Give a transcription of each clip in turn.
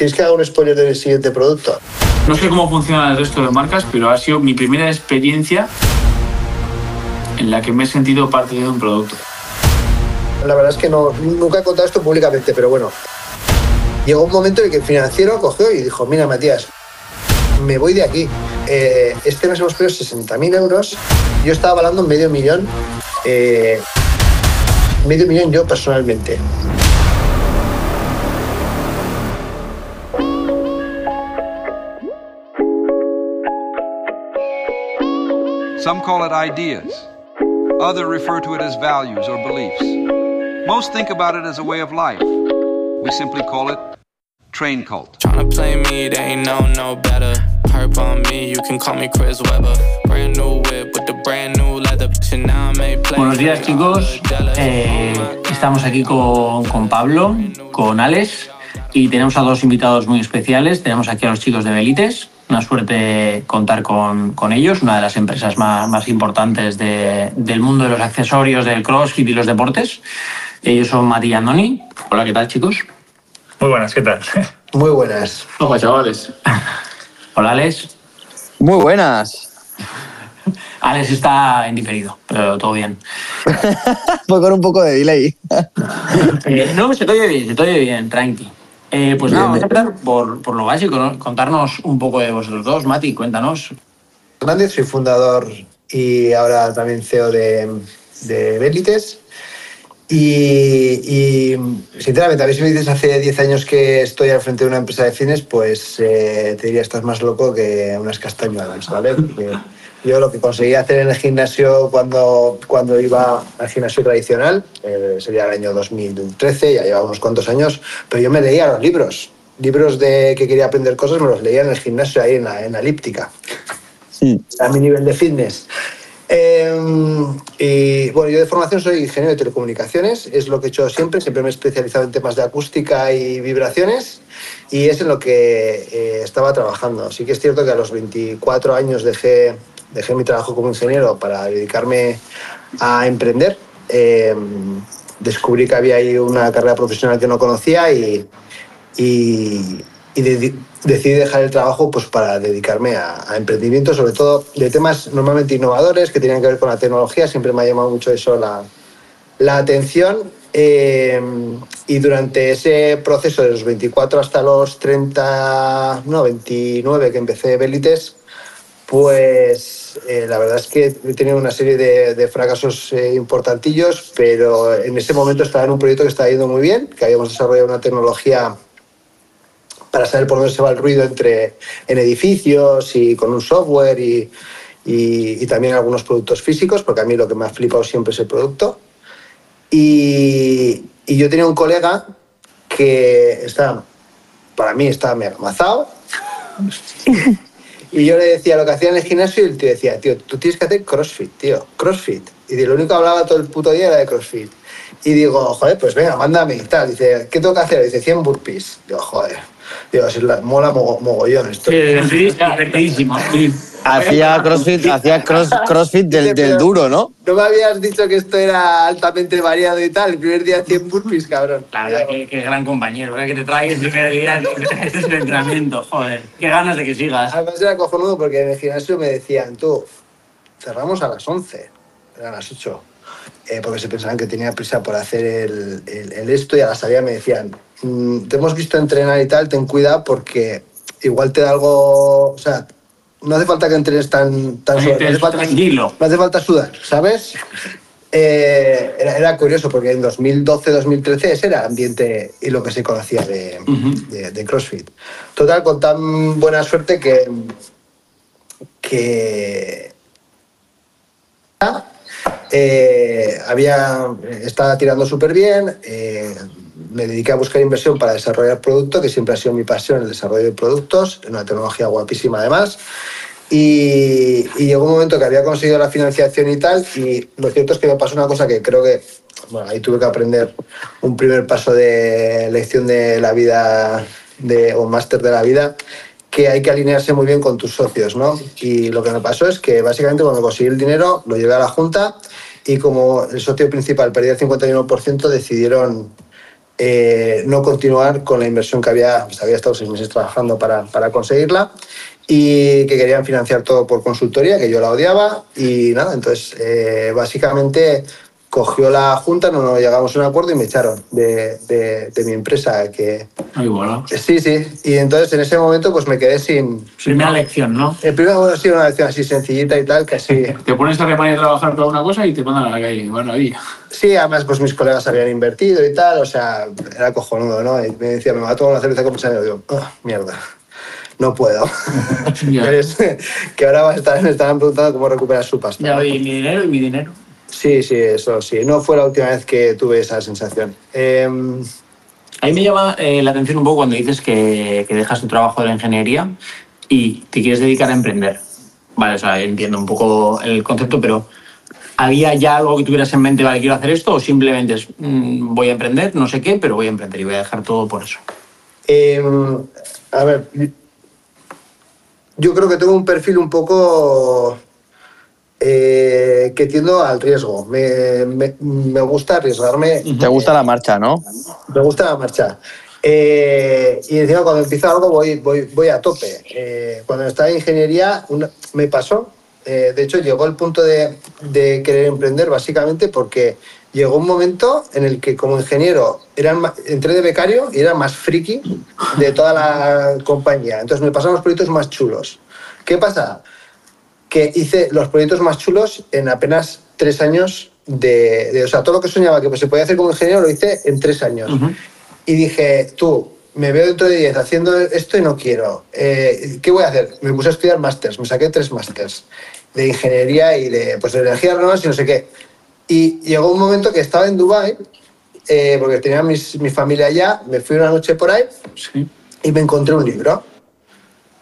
¿Queréis que haga un spoiler del siguiente producto? No sé cómo funcionan el resto de marcas, pero ha sido mi primera experiencia en la que me he sentido parte de un producto. La verdad es que no, nunca he contado esto públicamente, pero bueno. Llegó un momento en el que el financiero cogió y dijo, mira Matías, me voy de aquí. Eh, este mes hemos pedido 60.000 euros. Yo estaba avalando medio millón. eh, medio millón yo personalmente. Some call it ideas. Others refer to it as values or beliefs. Most think about it as a way of life. We simply call it train cult. Tryna play me, they ain't know no better. Perp on me, you can call me Chris Webber. Brand new whip with the brand new leather. Now I make play. Buenos días chicos, Eh, estamos aquí con, con Pablo, con Alex y tenemos a dos invitados muy especiales. Tenemos aquí a los chicos de Belites, una suerte contar con, con ellos, una de las empresas más, más importantes de- del mundo de los accesorios, del crossfit y los deportes. Ellos son Mati y Andoni. Hola, ¿qué tal chicos? Muy buenas, ¿qué tal? Muy buenas. Hola chavales. Hola Alex. Muy buenas. Alex está en diferido, pero todo bien. Fue con un poco de delay. Eh, no, se te oye bien, se te oye bien, tranqui. Eh, pues nada, vamos a empezar por, por lo básico, ¿no? contarnos un poco de vosotros dos. Mati, cuéntanos. Hernández, soy fundador y ahora también CEO de, de Belites. Y, y, sinceramente, a ver si me dices hace 10 años que estoy al frente de una empresa de cines, pues eh, te diría estás más loco que unas castañuelas, ¿vale? Porque yo lo que conseguí hacer en el gimnasio cuando, cuando iba al gimnasio tradicional, eh, sería el año 2013, ya llevaba unos cuantos años, pero yo me leía los libros. Libros de que quería aprender cosas me los leía en el gimnasio, ahí en la, en la elíptica a mi nivel de fitness. Eh, y bueno, yo de formación soy ingeniero de telecomunicaciones, es lo que he hecho siempre, siempre me he especializado en temas de acústica y vibraciones y es en lo que eh, estaba trabajando. Sí que es cierto que a los 24 años dejé, dejé mi trabajo como ingeniero para dedicarme a emprender. Eh, descubrí que había ahí una carrera profesional que no conocía y, y, y de- decidí dejar el trabajo pues, para dedicarme a, a emprendimiento, sobre todo de temas normalmente innovadores que tenían que ver con la tecnología. Siempre me ha llamado mucho eso la, la atención. eh, y durante ese proceso de los 24 hasta los 30, no, 29 que empecé Belites, pues eh, la verdad es que he tenido una serie de, fracasos eh, pero en ese momento estaba en un proyecto que estaba yendo muy bien, que habíamos desarrollado una tecnología para saber por dónde se va el ruido entre, en edificios y con un software y, y- también algunos productos físicos, porque a mí lo que me ha flipado siempre es el producto. Y, y yo tenía un colega que está, para mí estaba mega amazado. Y yo le decía lo que hacía en el gimnasio y el tío decía, tío, tú tienes que hacer CrossFit, tío, CrossFit. Y de lo único que hablaba todo el puto día era de CrossFit. Y digo, joder, pues venga, mándame y tal. Dice, ¿qué tengo que hacer? Dice, 100 burpees. Digo, joder. Digo, si la, mola mogo- mogollón esto. divertidísimo. Hacía crossfit, hacía cross, crossfit del, del duro, ¿no? No me habías dicho que esto era altamente variado y tal. El primer día 100 burpees, cabrón. La verdad, qué, qué gran compañero, ¿verdad? que te trae el primer día este es el entrenamiento, joder. Qué ganas de que sigas. Además era cojonudo porque en el gimnasio me decían, tú, cerramos a las 11, eran las 8, eh, porque se pensaban que tenía prisa por hacer el, el- el esto y a la salida me decían, "Mm, te hemos visto entrenar y tal, ten cuidado porque igual te da algo, o sea, no hace falta que entrenes tan, tan te- no hace falta- tranquilo. no hace falta sudar, ¿sabes? Eh, era, era curioso porque en 2012-2013 ese era el ambiente y lo que se conocía de, de- de CrossFit. Total, con tan buena suerte que, que eh, había, estaba tirando súper bien, eh, me dediqué a buscar inversión para desarrollar producto, que siempre ha sido mi pasión, el desarrollo de productos, una tecnología guapísima además. Y, y llegó un momento que había conseguido la financiación y tal, y lo cierto es que me pasó una cosa que creo que, bueno, ahí tuve que aprender un primer paso de lección de la vida, de, o máster de la vida, que hay que alinearse muy bien con tus socios, ¿no? Y lo que me pasó es que básicamente cuando conseguí el dinero lo llevé a la junta y como el socio principal perdía el 51%, decidieron eh, no continuar con la inversión que había, pues había estado seis meses trabajando para, para conseguirla y que querían financiar todo por consultoría, que yo la odiaba y nada, entonces eh, básicamente cogió la junta, no, no llegamos a un acuerdo y me echaron de, de, de mi empresa. Que, Ay, bueno. sí, sí, y entonces en ese momento pues me quedé sin... Primera lección, ¿no? El primero bueno, sido una lección así sencillita y tal, que así... Te pones a reparar y trabajar para una cosa y te mandan a la calle. Maravilla. Sí, además pues mis colegas habían invertido y tal, o sea, era cojonudo, ¿no? Y me decía, me va a tomar una cerveza con amigos. Digo, "Ah, mierda, no puedo. Que ahora va a estar- me estaban preguntando cómo recuperar su pasta. Ya oí mi dinero y mi dinero. Sí, sí, eso sí. No fue la última vez que tuve esa sensación. Em, A mí me llama eh, la atención un poco cuando dices que, que dejas tu trabajo de la ingeniería y te quieres dedicar a emprender. Vale, o sea, entiendo un poco el concepto, pero ¿había ya algo que tuvieras en mente, vale, quiero hacer esto? ¿O simplemente es, mm, voy a emprender, no sé qué, pero voy a emprender y voy a dejar todo por eso? em, a ver, yo creo que tengo un perfil un poco eh, que tiendo al riesgo. Me, me- me gusta arriesgarme. Te gusta la marcha, ¿no? Me gusta la marcha. Eh, y encima cuando empiezo algo voy, voy, voy a tope. Eh, cuando estaba en ingeniería una- me pasó. Eh, de hecho, llegó el punto de, de querer emprender básicamente porque llegó un momento en el que como ingeniero era ma- entré de becario y era más friki de toda la compañía. Entonces me pasaron los proyectos más chulos. ¿Qué pasa? Que hice los proyectos más chulos en apenas tres años de, de- o sea, todo lo que soñaba que pues, se podía hacer como ingeniero lo hice en tres años. Y dije, tú, me veo dentro de diez haciendo esto y no quiero. Eh, ¿Qué voy a hacer? Me puse a estudiar másters, me saqué tres másters de ingeniería y de, pues, de energías renovables y no sé qué. Y llegó un momento que estaba en Dubái, eh, porque tenía mis- mi familia allá, me fui una noche por ahí Sí. y me encontré un libro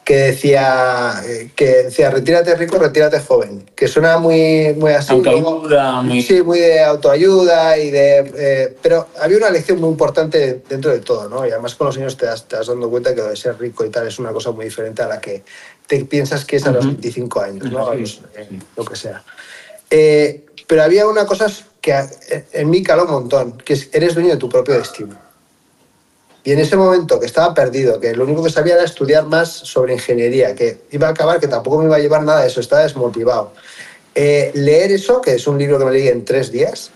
que decía, eh, que decía retírate rico, retírate joven, que suena muy, muy así. Autoayuda, muy- Sí, muy de autoayuda y de... eh, pero había una lección muy importante dentro de todo, ¿no? Y además con los años te das, te das dando cuenta que lo de ser rico y tal es una cosa muy diferente a la que te piensas que es a los 25 años, ¿no? Los, eh, lo que sea. Eh, pero había una cosa que en mí caló un montón, que es eres dueño de tu propio destino. Y en ese momento que estaba perdido, que lo único que sabía era estudiar más sobre ingeniería, que iba a acabar, que tampoco me iba a llevar nada de eso, estaba desmotivado. Eh, leer eso, que es un libro que me leí en tres días,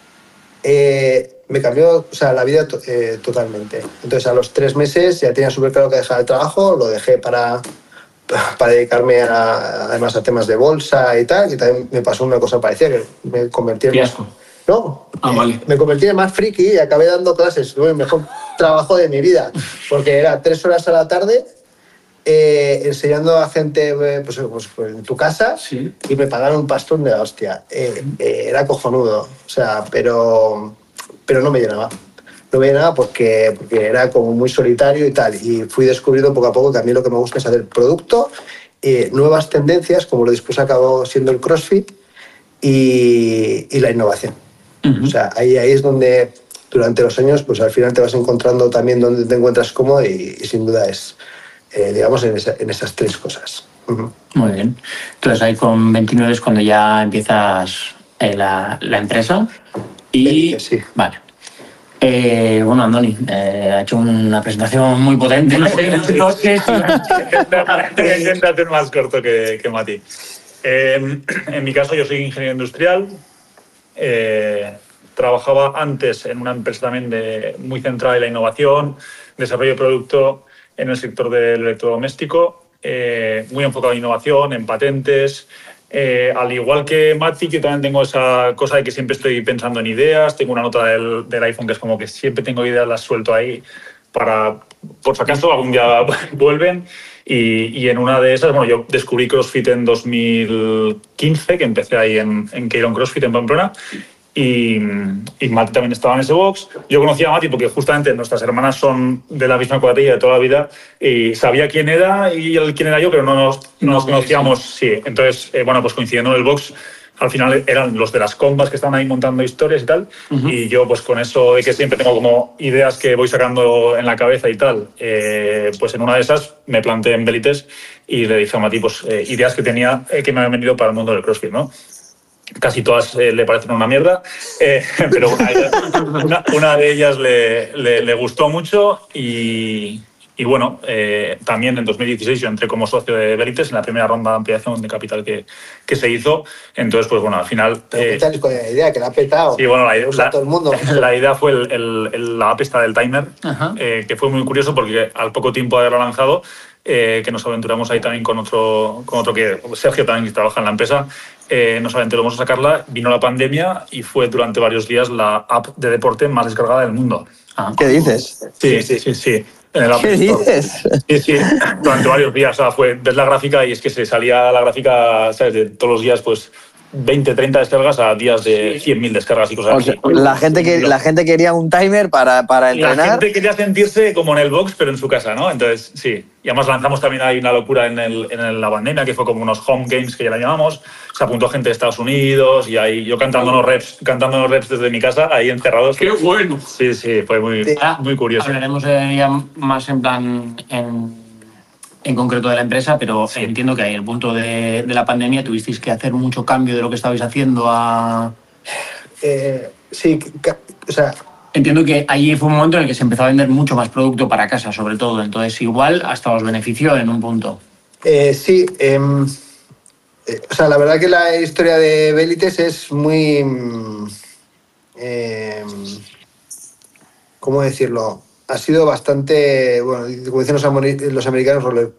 eh, me cambió o sea, la vida eh, totalmente. Entonces a los tres meses ya tenía súper claro que dejaba el trabajo, lo dejé para, para dedicarme a, además a temas de bolsa y tal, y también me pasó una cosa parecida, que me convertí en... Fiasco. No, Ah, eh, vale. me convertí en más friki y acabé dando clases. Tuve el mejor trabajo de mi vida, porque era tres horas a la tarde eh, enseñando a gente eh, pues, pues, pues, en tu casa Sí. y me pagaron un pastón de la hostia. Eh, eh, era cojonudo, o sea, pero, pero no me llenaba. No me llenaba porque, porque era como muy solitario y tal. Y fui descubriendo poco a poco que a mí lo que me gusta es hacer producto, nuevas tendencias, como lo después acabó siendo el CrossFit, y, y la innovación. O sea, ahí, ahí es donde durante los años, pues al final te vas encontrando también donde te encuentras cómodo y, y sin duda es, eh, digamos, en, esa- en esas tres cosas. Muy bien. Entonces ahí con 29 es cuando ya empiezas eh, la, la empresa. Y. Eh, sí. Vale. Eh, bueno, Andoni, eh, ha hecho una presentación muy potente. No sé, no sé si- Voy a intentar hacer más corto que, que Mati. Eh, en mi caso, yo soy ingeniero industrial. Eh, trabajaba antes en una empresa también de, muy centrada en la innovación, desarrollo de producto en el sector del electrodoméstico, eh, muy enfocado en innovación, en patentes. Eh, al igual que Mati, yo también tengo esa cosa de que siempre estoy pensando en ideas. Tengo una nota del, del iPhone que es como que siempre tengo ideas, las suelto ahí para, por si acaso, algún día vuelven. Y, y en una de esas, bueno, yo descubrí CrossFit en 2015, que empecé ahí en, en Keiron CrossFit en Pamplona. Y, y Mati también estaba en ese box. Yo conocía a Mati porque justamente nuestras hermanas son de la misma cuadrilla de toda la vida y sabía quién era y él quién era yo, pero no nos, no nos conocíamos. Sí, entonces, eh, bueno, pues coincidiendo en el box, al final eran los de las combas que estaban ahí montando historias y tal. Y yo, pues con eso de que siempre tengo como ideas que voy sacando en la cabeza y tal, eh, pues en una de esas me planteé en Belites y le dije a Mati, pues eh, ideas que tenía eh, que me habían venido para el mundo del CrossFit, ¿no? casi todas eh, le parecen una mierda, pero una, de ellas- una- una de ellas le, le- le gustó mucho y, y bueno, eh, también en 2016 yo entré como socio de Verites en la primera ronda de ampliación de capital que, que se hizo. Entonces, pues bueno, al final... Eh, cuéntales con la idea, que la ha petado. Sí, bueno, la, idea- la- todo el mundo. la idea fue el- el- el- la app esta del timer, eh, que fue muy curioso porque al poco tiempo de haberlo lanzado, eh, que nos aventuramos ahí también con otro, con otro que Sergio también que trabaja en la empresa, eh, nos aventuramos a sacarla, vino la pandemia y fue durante varios días la app de deporte más descargada del mundo. Ah. ¿Qué dices? Sí, sí, sí, sí. En el ¿Qué dices? Sí, sí, durante varios días. O sea, fue, ves la gráfica y es que se salía la gráfica, ¿sabes? De todos los días, pues 20, 30 descargas a días de 100.000 descargas y cosas O así. la, gente que, la gente quería un timer para, para La entrenar. gente quería sentirse como en el box, pero en su casa, ¿no? Entonces, sí. Y además lanzamos también ahí una locura en, el, en el- la pandemia, que fue como unos home games que ya la llamamos. Se apuntó gente de Estados Unidos y ahí yo cantando unos reps, cantando unos reps desde mi casa, ahí encerrados. ¡Qué bueno! Sí, sí, fue muy, Ahora muy curioso. Hablaremos eh, ya más en plan en, en concreto de la empresa, pero entiendo que ahí el punto de, de la pandemia tuvisteis que hacer mucho cambio de lo que estabais haciendo a... Eh, sí, o sea, Entiendo que allí fue un momento en el que se empezó a vender mucho más producto para casa, sobre todo. Entonces, igual hasta os benefició en un punto. Eh, sí, em, eh, o sea, la verdad que la historia de Belites es muy... mm, em, ¿Cómo decirlo? Ha sido bastante, bueno, como dicen los, ameri- los americanos, roller,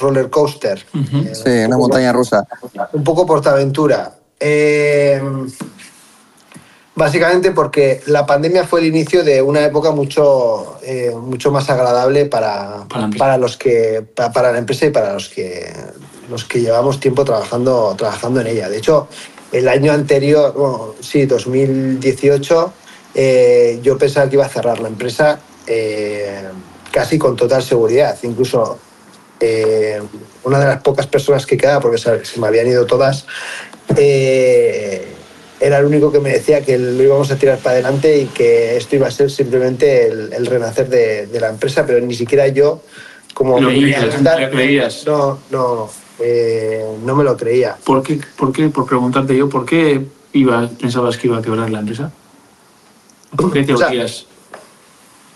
roller coaster. Eh, Sí, una montaña rusa. un poco portaventura. Eh, básicamente porque la pandemia fue el inicio de una época mucho, eh, mucho más agradable para, Para la empresa. para los que pa- para la empresa y para los que los que llevamos tiempo trabajando trabajando en ella. De hecho, el año anterior, bueno, sí, 2018, eh, yo pensaba que iba a cerrar la empresa eh, casi con total seguridad. Incluso eh, una de las pocas personas que quedaba, porque se, me habían ido todas, eh, era el único que me decía que lo íbamos a tirar para adelante y que esto iba a ser simplemente el, el renacer de, de la empresa, pero ni siquiera yo, como Lo preguntan- lo creías. no, no, eh, no me lo creía. ¿Por qué, por qué, por preguntarte yo, por qué iba, pensabas que iba a quebrar la empresa? ¿Por qué O sea?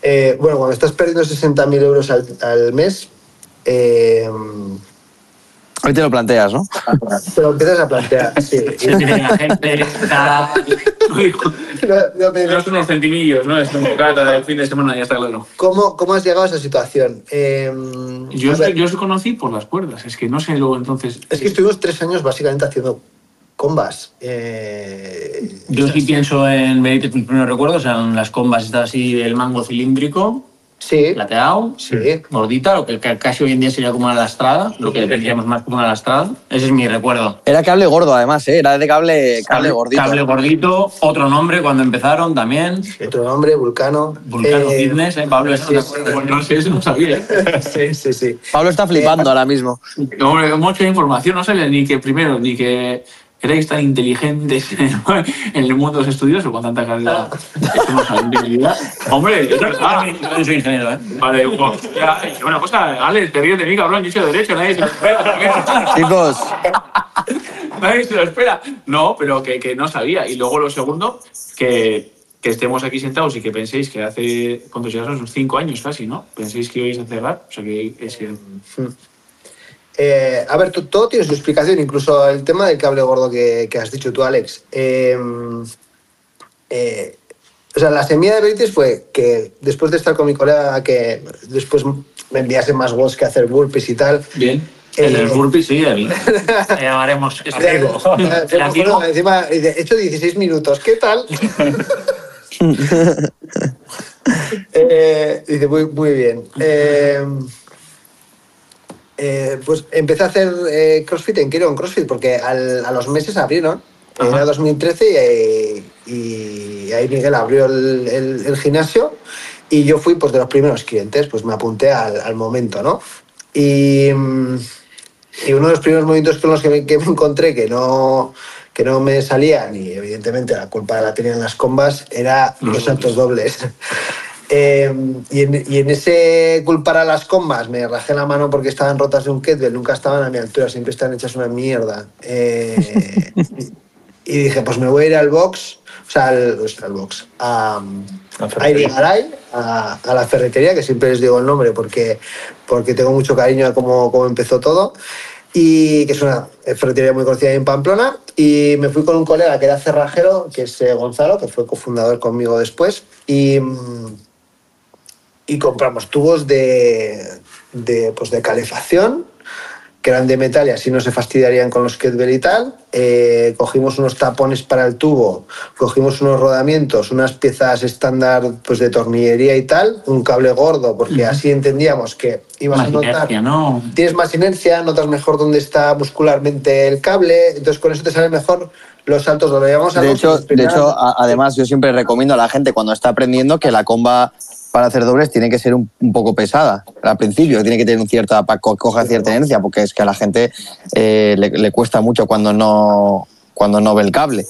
Eh, bueno, cuando estás perdiendo 60.000 euros al, al mes, eh, Hoy te lo planteas, ¿no? te lo empiezas a plantear. Sí. La gente. No, no, pero- No son unos centimillos, ¿no? Es un bocata del fin de semana, ya está claro. ¿Cómo, ¿Cómo has llegado a esa situación? Eh, Yo, yo os conocí por las cuerdas, es que no sé luego entonces. es que estuvimos tres años básicamente haciendo combas. Eh, Yo sí pienso en Benítez, mis primeros recuerdos eran las combas estas así del mango cilíndrico, sí, plateado, sí. gordita, lo que ca- casi hoy en día sería como una lastrada, lo que tendríamos más como una lastrada. Ese es mi recuerdo. Era cable gordo, además, ¿eh? Era de cable, cable gordito. Cable gordito, otro nombre cuando empezaron también. Otro nombre, Vulcano. Vulcano Eh, Fitness, ¿eh? Pablo, eso sí, te sí. Bueno, no sé, eso no sabía. ¿eh? sí, sí, sí. Pablo está flipando ahora mismo. Hombre, mucha información, no sabía ni que primero, ni que erais tan inteligentes en el mundo de los estudios o con tanta calidad. No. Hombre, yo Ah, ah, yo soy ingeniero, ¿eh? Vale, pues, ya, y una cosa, Alex, te ríes de mí, cabrón, yo soy de derecho, nadie se lo espera. Chicos, Nadie se lo espera. No, pero que, que no sabía. Y luego lo segundo, que, que estemos aquí sentados y que penséis que hace, ¿cuántos ya son? Unos cinco años casi, ¿no? Penséis que ibais a cerrar. O sea, que es que... Eh, a ver, to- todo tiene su explicación, incluso el tema del cable gordo que, que has dicho tú, Alex. Eh, eh, o sea, la semilla de Veritas fue que después de estar con mi colega, que después me enviase más voz que hacer burpees y tal. Bien. El, el burpee, sí, el, llamaremos El bueno, encima, dice, he hecho 16 minutos, ¿qué tal? Eh, dice, muy, muy bien. Eh, pues empecé a hacer eh, CrossFit en Quiero en CrossFit porque al- a los meses abrieron. Ajá. Era 2013 y, y ahí Miguel abrió el, el- el gimnasio y yo fui pues, de los primeros clientes, pues me apunté al, al momento, ¿no? Y, mm, y uno de los primeros movimientos con los que me, que me encontré que no, que no me salían, y evidentemente la culpa la tenían las combas, era los saltos dobles. Eh, y, en, y en ese culpar a las combas me rajé la mano porque estaban rotas de un kettlebell, nunca estaban a mi altura, siempre están hechas una mierda. Eh, y dije, pues me voy a ir al box, o sea, al, o sea, al box, a, a. Irigaray, a, a la ferretería, que siempre les digo el nombre porque, porque tengo mucho cariño a cómo, cómo empezó todo, y que es una ferretería muy conocida ahí en Pamplona, y me fui con un colega que era cerrajero, que es eh, Gonzalo, que fue cofundador conmigo después, y, mm, y compramos tubos de, de, pues de calefacción, que eran de metal y así no se fastidiarían con los kettlebell y tal. Eh, cogimos unos tapones para el tubo, cogimos unos rodamientos, unas piezas estándar pues de tornillería y tal, un cable gordo, porque así entendíamos que ibas Más a notar inercia, ¿no? tienes más inercia, notas mejor dónde está muscularmente el cable, entonces con eso te salen mejor los saltos donde llevamos a De los- hecho, de hecho a- además, yo siempre recomiendo a la gente cuando está aprendiendo que la comba para hacer dobles tiene que ser un, un poco pesada al principio, tiene que tener un cierta, para co- coger cierta inercia, porque es que a la gente eh, le, le cuesta mucho cuando no, cuando no ve el cable.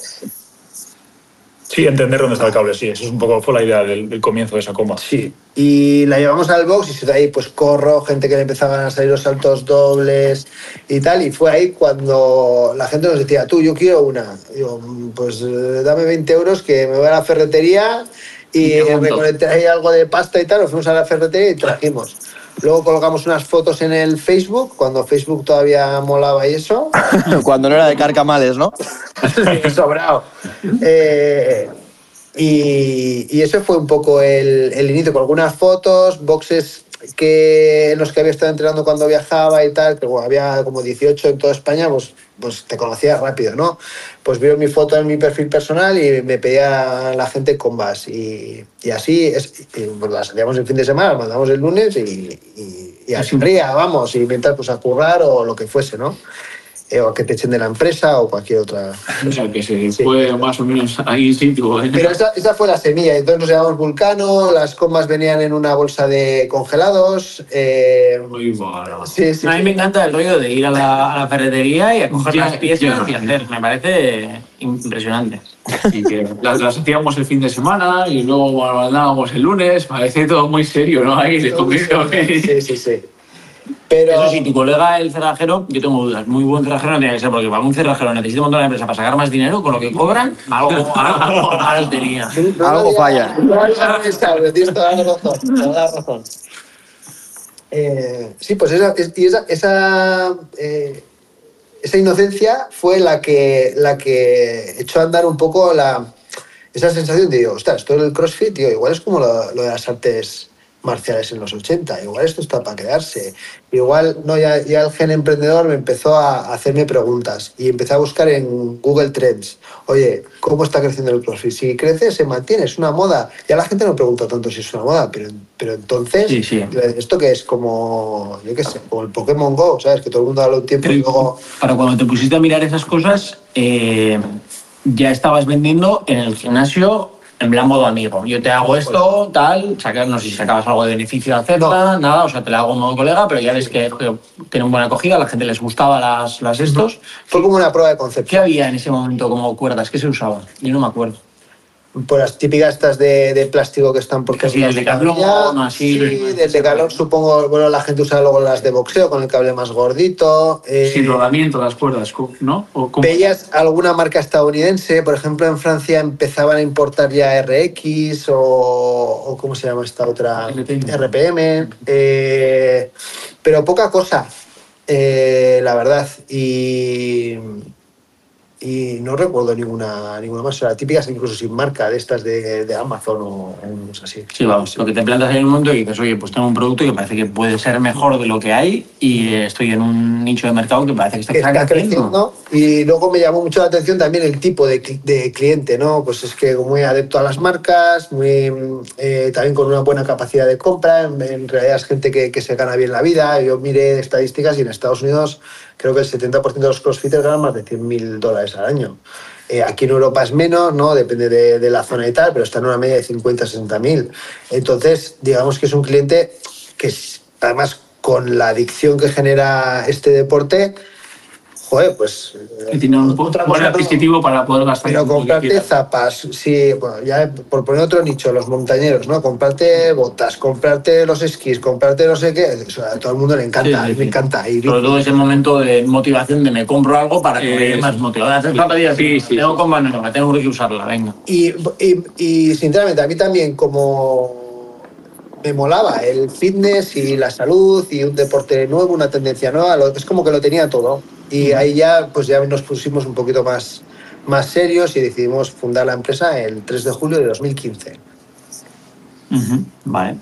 Sí, entender dónde está el cable, sí. Eso es un poco fue la idea del, del comienzo de esa comba. Sí. Y la llevamos al box y de ahí pues corro, gente que le empezaban a salir los saltos dobles y tal. Y fue ahí cuando la gente nos decía, tú, yo quiero una. Digo, "Mm, pues eh, dame 20 euros que me voy a la ferretería y Y te monto". recolecté ahí algo de pasta y tal. Nos fuimos a la ferretería y trajimos. Luego colocamos unas fotos en el Facebook, cuando Facebook todavía molaba y eso. cuando no era de carcamales, ¿no? sobrado. Eh, y, y ese fue un poco el, el inicio, con algunas fotos, boxes que, los que había estado entrenando cuando viajaba y tal, que bueno, había como 18 en toda España, pues, pues te conocía rápido, ¿no? Pues vieron mi foto en mi perfil personal y me pedía la gente combas. Y, y así, es, y, pues las hacíamos el fin de semana, mandamos el lunes y, y, y así ría, vamos, y mientras pues a currar o lo que fuese, ¿no? Eh, o a que te echen de la empresa o cualquier otra, O sea, que se Sí. fue más o menos ahí in situ. ¿eh? pero esa, esa fue la semilla. Entonces nos llamamos Vulcano, las comas venían en una bolsa de congelados. eh, Muy bueno. sí, sí. A mí me encanta el rollo de ir a la, a la ferretería y a coger Ya, las piezas y hacer. Me parece impresionante. Y que las, las hacíamos el fin de semana y luego mandábamos el lunes. Parece todo muy serio, ¿no? Ahí de. Sí, sí, sí. Pero Eso sí, tu colega, el cerrajero, yo tengo dudas. Muy buen cerrajero no tiene que ser, porque para un cerrajero necesita un montón de empresa para sacar más dinero, con lo que cobran, algo, algo, algo tenía. Algo falla. Tienes toda la razón. toda la razón. Eh, sí, pues esa, esa, esa, eh, esa inocencia fue la que, la que echó a andar un poco la, esa sensación de, digo, ostras, esto del CrossFit, tío, igual es como lo, lo de las artes marciales en los 80, igual esto está para quedarse. Igual, no, ya, ya el gen emprendedor me empezó a hacerme preguntas y empecé a buscar en Google Trends, oye, ¿cómo está creciendo el CrossFit? Si crece, se mantiene, es una moda. Ya la gente no pregunta tanto si es una moda, pero, pero entonces, Sí, sí. esto que es como, yo qué sé, como el Pokémon Go, ¿sabes? Que todo el mundo habla un tiempo y luego... Pero cuando te pusiste a mirar esas cosas, eh, ya estabas vendiendo en el gimnasio en plan modo amigo. Yo te hago esto, tal, sacar, no sé si sacabas algo de beneficio de hacerla, nada, o sea, te la hago en modo colega, pero ya ves que que tiene una buena acogida, a la gente les gustaba las, las estos. Fue como una prueba de ¿Qué concepto. había en ese momento como cuerdas? ¿Qué se usaba? Yo no me acuerdo. Pues las típicas estas de, de plástico que están por Que sí, el Decathlon, Ya, así. Sí, del Decathlon supongo, bueno, la gente usa luego las de boxeo con el cable más gordito. eh, Sin rodamiento las cuerdas, ¿no? ¿Veías alguna marca estadounidense? Por ejemplo, en Francia empezaban a importar ya RX o, o ¿cómo se llama esta otra? RPM. RPM. eh, pero poca cosa, eh, la verdad. Y, y no recuerdo ninguna, ninguna más. O sea, típicas incluso sin marca, de estas de, de Amazon o, o unos así. Sí, vamos, lo que te plantas en un momento y dices, oye, pues tengo un producto que parece que puede ser mejor de lo que hay y estoy en un nicho de mercado que parece que está, está creciendo. Y luego me llamó mucho la atención también el tipo de, de cliente, ¿no? Pues es que muy adepto a las marcas, muy, eh, también con una buena capacidad de compra. En, en realidad es gente que, que se gana bien la vida. Yo miré estadísticas y en Estados Unidos creo que el 70% de los crossfitters ganan más de 100.000 dólares al año. Eh, aquí en Europa es menos, ¿no? Depende de, de la zona y tal, pero está en una media de 50, 60 mil. Entonces, digamos que es un cliente que, además, con la adicción que genera este deporte, joder, pues... Que tiene un buen otra cosa, adquisitivo para poder gastar. Pero comprarte zapas, sí, bueno, ya por poner otro nicho, los montañeros, ¿no? Comprarte botas, comprarte los esquís, comprarte no sé qué, eso a todo el mundo le encanta, Sí, encanta. Y Sobre todo ese momento de motivación de me compro algo para que Eh, me más motivado. Hacer zapatillas, sí, sí, tengo nueva, tengo que usarla, venga. Y, y- y, sinceramente, a mí también como me molaba el fitness y la salud y un deporte nuevo, una tendencia nueva, lo- es como que lo tenía todo. Y ahí ya, pues ya nos pusimos un poquito más, más serios y decidimos fundar la empresa el 3 de julio de 2015. Ujú, Vale.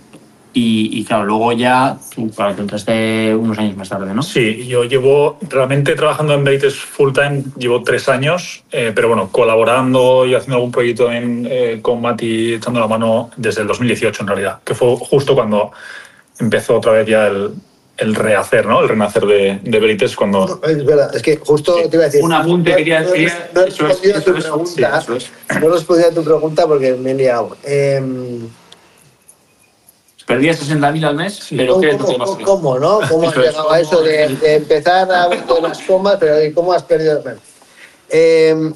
Y, y claro, luego ya, tú, claro, te entraste unos años más tarde, ¿no? Sí, yo llevo realmente trabajando en Veritas full time, llevo tres años, eh, pero bueno, colaborando y haciendo algún proyecto en, eh, con Mati, echando la mano desde el 2018 en realidad, que fue justo cuando empezó otra vez ya el, el rehacer, ¿no? El renacer de, de Veritas cuando... No, es verdad, es que justo Sí. te iba a decir. Un apunte no- quería decir, No he es, respondido a tu es, pregunta. sí, eso es. No he respondido a tu pregunta porque me he liado. Em, Perdías 60.000 al mes, pero ¿cómo, ¿qué es lo que cómo- cómo, no? ¿Cómo has llegado a eso de, de empezar a vender las comas, pero ¿y cómo has perdido? Bueno, em,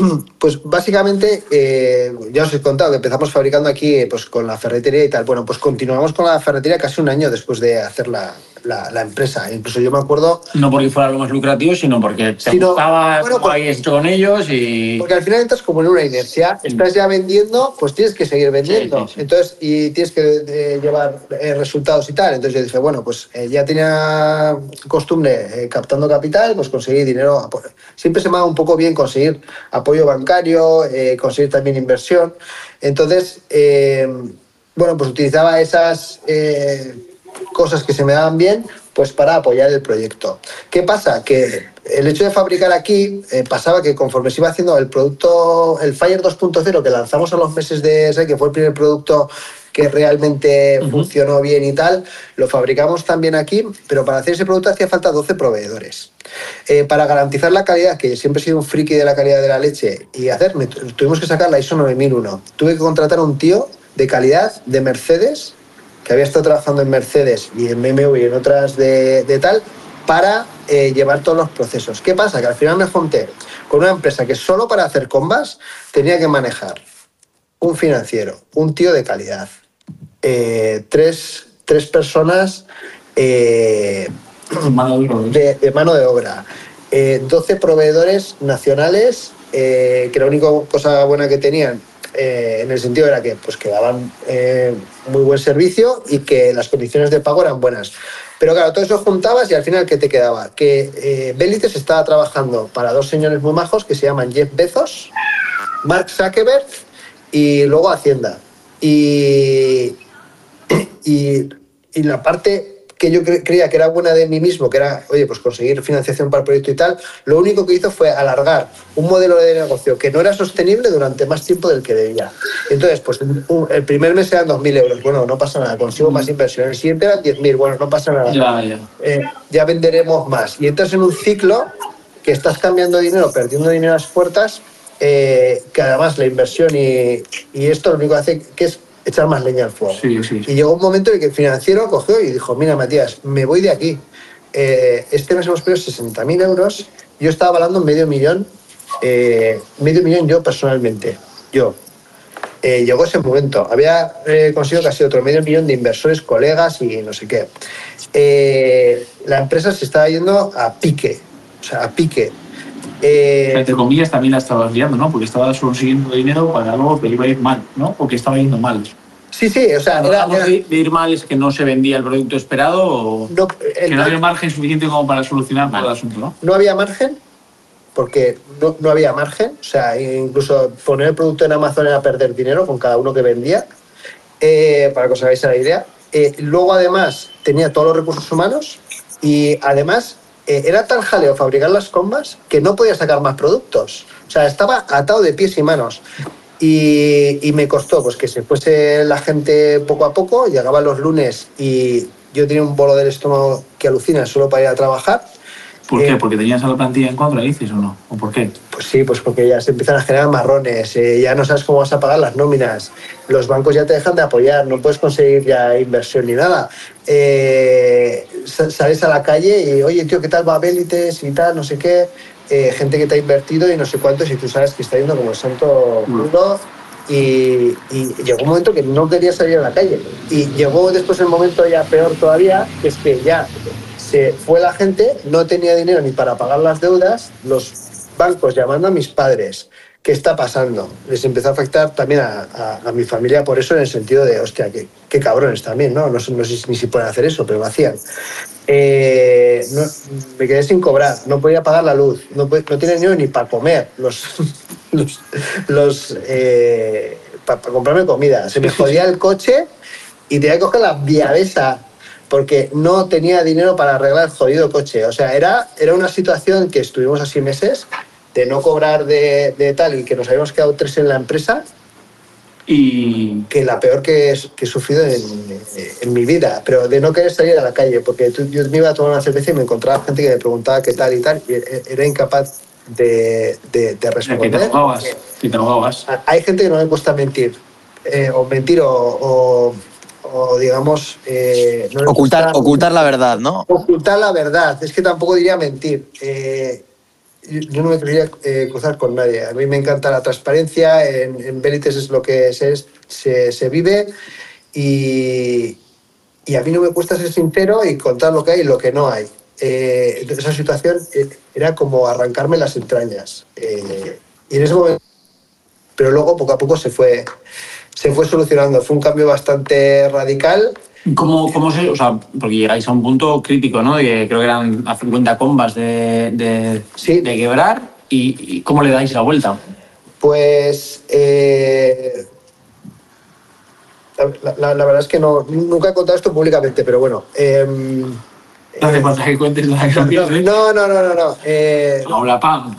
pues básicamente, eh, ya os he contado que empezamos fabricando aquí pues, con la ferretería y tal. Bueno, pues continuamos con la ferretería casi un año después de hacer la, la- la empresa. Incluso yo me acuerdo No porque fuera lo más lucrativo, sino porque te Sino- gustaba bueno, con ellos y... Porque al final entras como en una inercia. Estás ya vendiendo, pues tienes que seguir vendiendo. Sí, sí, sí. Entonces, y tienes que eh, llevar eh, resultados y tal. Entonces yo dije, bueno, pues eh, ya tenía costumbre captando capital, pues conseguir dinero. Siempre se me ha dado un poco bien conseguir apoyo bancario, conseguir también inversión. Entonces, bueno, pues utilizaba esas cosas que se me daban bien pues para apoyar el proyecto. ¿Qué pasa? Que el hecho de fabricar aquí eh, pasaba que conforme se iba haciendo el producto, el Fire 2.0 que lanzamos a los meses de ese, que fue el primer producto que realmente funcionó bien y tal, lo fabricamos también aquí, pero para hacer ese producto hacía falta 12 proveedores. Eh, para garantizar la calidad, que siempre he sido un friki de la calidad de la leche, y hacer, tuvimos que sacar la ISO 9001. Tuve que contratar a un tío de calidad de Mercedes, que había estado trabajando en Mercedes y en BMW y en otras de, de tal, para eh, llevar todos los procesos. ¿Qué pasa? Que al final me junté con una empresa que solo para hacer combas tenía que manejar un financiero, un tío de calidad, eh, tres, tres personas eh, de, de mano de obra, eh, 12 proveedores nacionales, que la única cosa buena que tenían eh, en el sentido era que, pues, que daban eh, muy buen servicio y que las condiciones de pago eran buenas. Pero claro, todo eso juntabas y al final, ¿qué te quedaba? Que eh, estaba trabajando para dos señores muy majos que se llaman Jeff Bezos, Mark Zuckerberg y luego Hacienda. Y, y la parte que yo cre- creía que era buena de mí mismo, que era, oye, pues conseguir financiación para el proyecto y tal, lo único que hizo fue alargar un modelo de negocio que no era sostenible durante más tiempo del que debía. Entonces, pues el primer mes eran 2.000 euros, bueno, no pasa nada, consigo más inversión. El siguiente eran 10.000, bueno, no pasa nada Ya, ya. eh, ya venderemos más. Y entras en un ciclo que estás cambiando dinero, perdiendo dinero a las puertas, eh, que además la inversión y, y esto lo único que hace que es echar más leña al fuego. Sí, sí, sí. Y llegó un momento en que el financiero cogió y dijo, mira Matías, me voy de aquí. Eh, este mes hemos perdido 60.000 euros, yo estaba avalando medio millón, eh, medio millón yo personalmente, yo. Eh, llegó ese momento. Había conseguido casi otro medio millón de inversores, colegas y no sé qué. La empresa se estaba yendo a pique, o sea, a pique. Eh, Entre comillas también la estabas liando, ¿no? Porque estabas consiguiendo dinero para algo que iba a ir mal, ¿no? Porque estaba yendo mal. Sí, sí, o sea, era, de, de ir mal es que no se vendía el producto esperado o... no, Que no había margen suficiente como para solucionar Vale. todo el asunto, ¿no? no había margen, porque no, no había margen, o sea, incluso poner el producto en Amazon era perder dinero con cada uno que vendía, eh, para que os hagáis la idea. Eh, luego, además, tenía todos los recursos humanos y, además, eh, era tan jaleo fabricar las combas que no podía sacar más productos. O sea, estaba atado de pies y manos. Y, y me costó pues que se fuese la gente poco a poco, llegaba los lunes y yo tenía un bolo del estómago que alucina solo para ir a trabajar. ¿Por Eh, qué? ¿Porque tenías a la plantilla en contra, dices o no? ¿O por qué? Pues sí, pues porque ya se empiezan a generar marrones, eh, ya no sabes cómo vas a pagar las nóminas, los bancos ya te dejan de apoyar, no puedes conseguir ya inversión ni nada. Eh, sa- sales a la calle y, oye, tío, ¿qué tal va Bélites y tal, no sé qué? Eh, gente que te ha invertido y no sé cuántos y tú sabes que está yendo como el santo mundo y, y llegó un momento que no quería salir a la calle. Y llegó después el momento ya peor todavía, que es que ya se fue la gente, no tenía dinero ni para pagar las deudas, los bancos llamando a mis padres. ¿Qué está pasando? Les empezó a afectar también a, mi familia por eso en el sentido de, hostia, qué, cabrones también, ¿no? No, sé- no sé ni si pueden hacer eso, pero lo hacían. Eh, me quedé sin cobrar, no podía pagar la luz, no, no tenía ni para comer, los, los, los, para comprarme comida. Se me jodía el coche y tenía que coger la viavesa porque no tenía dinero para arreglar el jodido coche. O sea, era, era una situación que estuvimos así meses de no cobrar de, de tal y que nos habíamos quedado tres en la empresa Y que la peor que, es- que he sufrido en, en mi vida, pero de no querer salir a la calle, porque tú- yo me iba a tomar una cerveza y me encontraba gente que me preguntaba qué tal y tal, y e- era incapaz de, de, de que te responder. ahogabas. Que te ahogabas. Hay gente que no le cuesta mentir, eh, o mentir, o, o- o, digamos... eh, no Ocultar, ocultar la verdad, ¿no? ocultar la verdad. Es que tampoco diría mentir. Eh, yo no me quería eh, cruzar con nadie. A mí me encanta la transparencia. En, en es lo que se, se, se vive. Y, y a mí no me cuesta ser sincero y contar lo que hay y lo que no hay. Eh, esa situación eh, era como arrancarme las entrañas. Eh, y en ese momento pero luego poco a poco se fue, se fue solucionando. Fue un cambio bastante radical. ¿Cómo, cómo se.? O sea, porque llegáis a un punto crítico, ¿no? De que creo que eran a 50 combas de, de, Sí. de quebrar. Y, y cómo le dais la vuelta? Pues eh, la, la- la verdad es que no, nunca he contado esto públicamente, pero bueno. em, No hace eh, falta que cuentes la que ¿eh? no, no, no, no, no. eh, Hola, pam.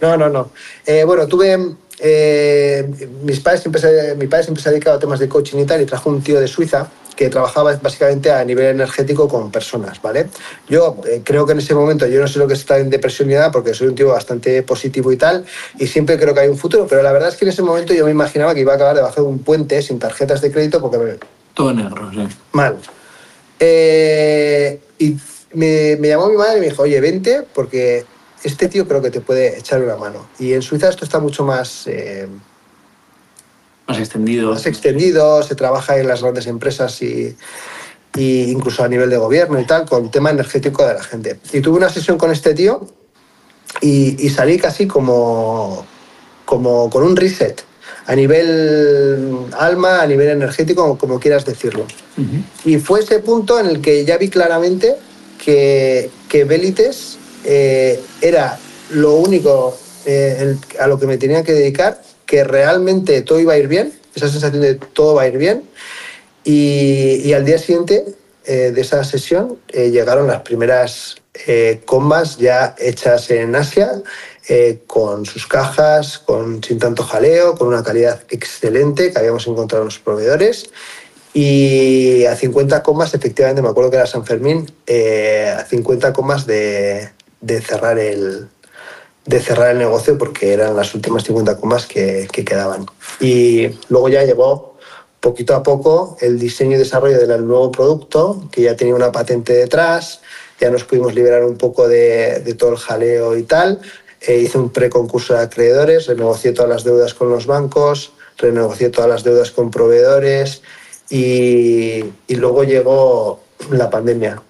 No, no, no. Eh, bueno, tuve. eh, mis padres siempre se, mi padre siempre se ha dedicado a temas de coaching y tal, y trajo un tío de Suiza que trabajaba básicamente a nivel energético con personas, ¿vale? Yo eh, creo que en ese momento, yo no sé lo que es estar en depresión ni nada, porque soy un tío bastante positivo y tal, y siempre creo que hay un futuro, pero la verdad es que en ese momento yo me imaginaba que iba a acabar debajo de un puente sin tarjetas de crédito, porque me- Todo negro, sí. mal. Eh, y me, me llamó mi madre y me dijo, oye, vente porque este tío creo que te puede echar una mano. Y en Suiza esto está mucho más, eh, Más extendido. más extendido, se trabaja en las grandes empresas y, y incluso a nivel de gobierno y tal, con tema energético de la gente. Y tuve una sesión con este tío y, y salí casi como, como con un reset, a nivel alma, a nivel energético, como quieras decirlo. Y fue ese punto en el que ya vi claramente que, que Bélites eh, era lo único eh, el- a lo que me tenía que dedicar, que realmente todo iba a ir bien, esa sensación de todo va a ir bien. Y, al día siguiente eh, de esa sesión eh, llegaron las primeras eh, combas ya hechas en Asia, eh, con sus cajas, con, sin tanto jaleo, con una calidad excelente que habíamos encontrado en los proveedores. Y a 50 comas, efectivamente, me acuerdo que era San Fermín, a 50 comas de, de cerrar el, de cerrar el negocio porque eran las últimas 50 comas que, que quedaban. Y luego ya llegó poquito a poco el diseño y desarrollo del nuevo producto, que ya tenía una patente detrás, ya nos pudimos liberar un poco de, de todo el jaleo y tal. Eh, hice un preconcurso de acreedores, renegocié todas las deudas con los bancos, renegocié todas las deudas con proveedores y, y luego llegó la pandemia,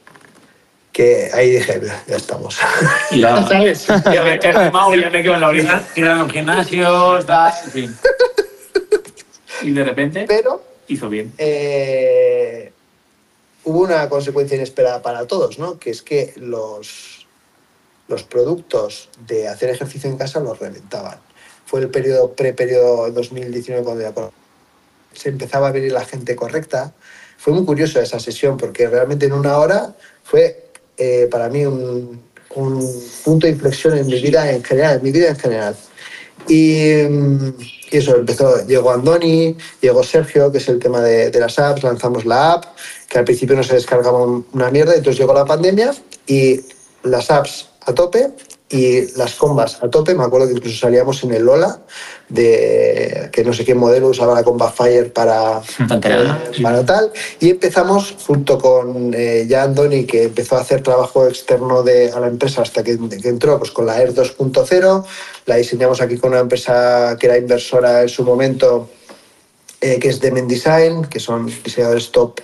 que ahí dije, ya estamos. Y la, ¿Sabes? Ya me he quemado, ya me quedo en la orina. Ir a los gimnasios, en fin. Y de repente Pero hizo bien. eh, hubo una consecuencia inesperada para todos, ¿no? Que es que los, los productos de hacer ejercicio en casa los reventaban. Fue el periodo pre-periodo 2019 cuando ya se empezaba a ver la gente correcta. Fue muy curioso esa sesión porque realmente en una hora fue eh, para mí un, un punto de inflexión en mi vida en general, en mi vida en general. Y, mm, y eso, empezó, llegó Andoni, llegó Sergio, que es el tema de, de las apps, lanzamos la app, que al principio no se descargaba un- una mierda, entonces llegó la pandemia y las apps a tope y las combas a tope. Me acuerdo que incluso salíamos en el Lola, de que no sé qué modelo usaba la comba Fire para, Pantera, eh, para tal. Y empezamos junto con eh, ya Andoni, que empezó a hacer trabajo externo de, a la empresa hasta que, que entró, pues con la Air 2.0. La diseñamos aquí con una empresa que era inversora en su momento, eh, que es Demen Design, que son diseñadores top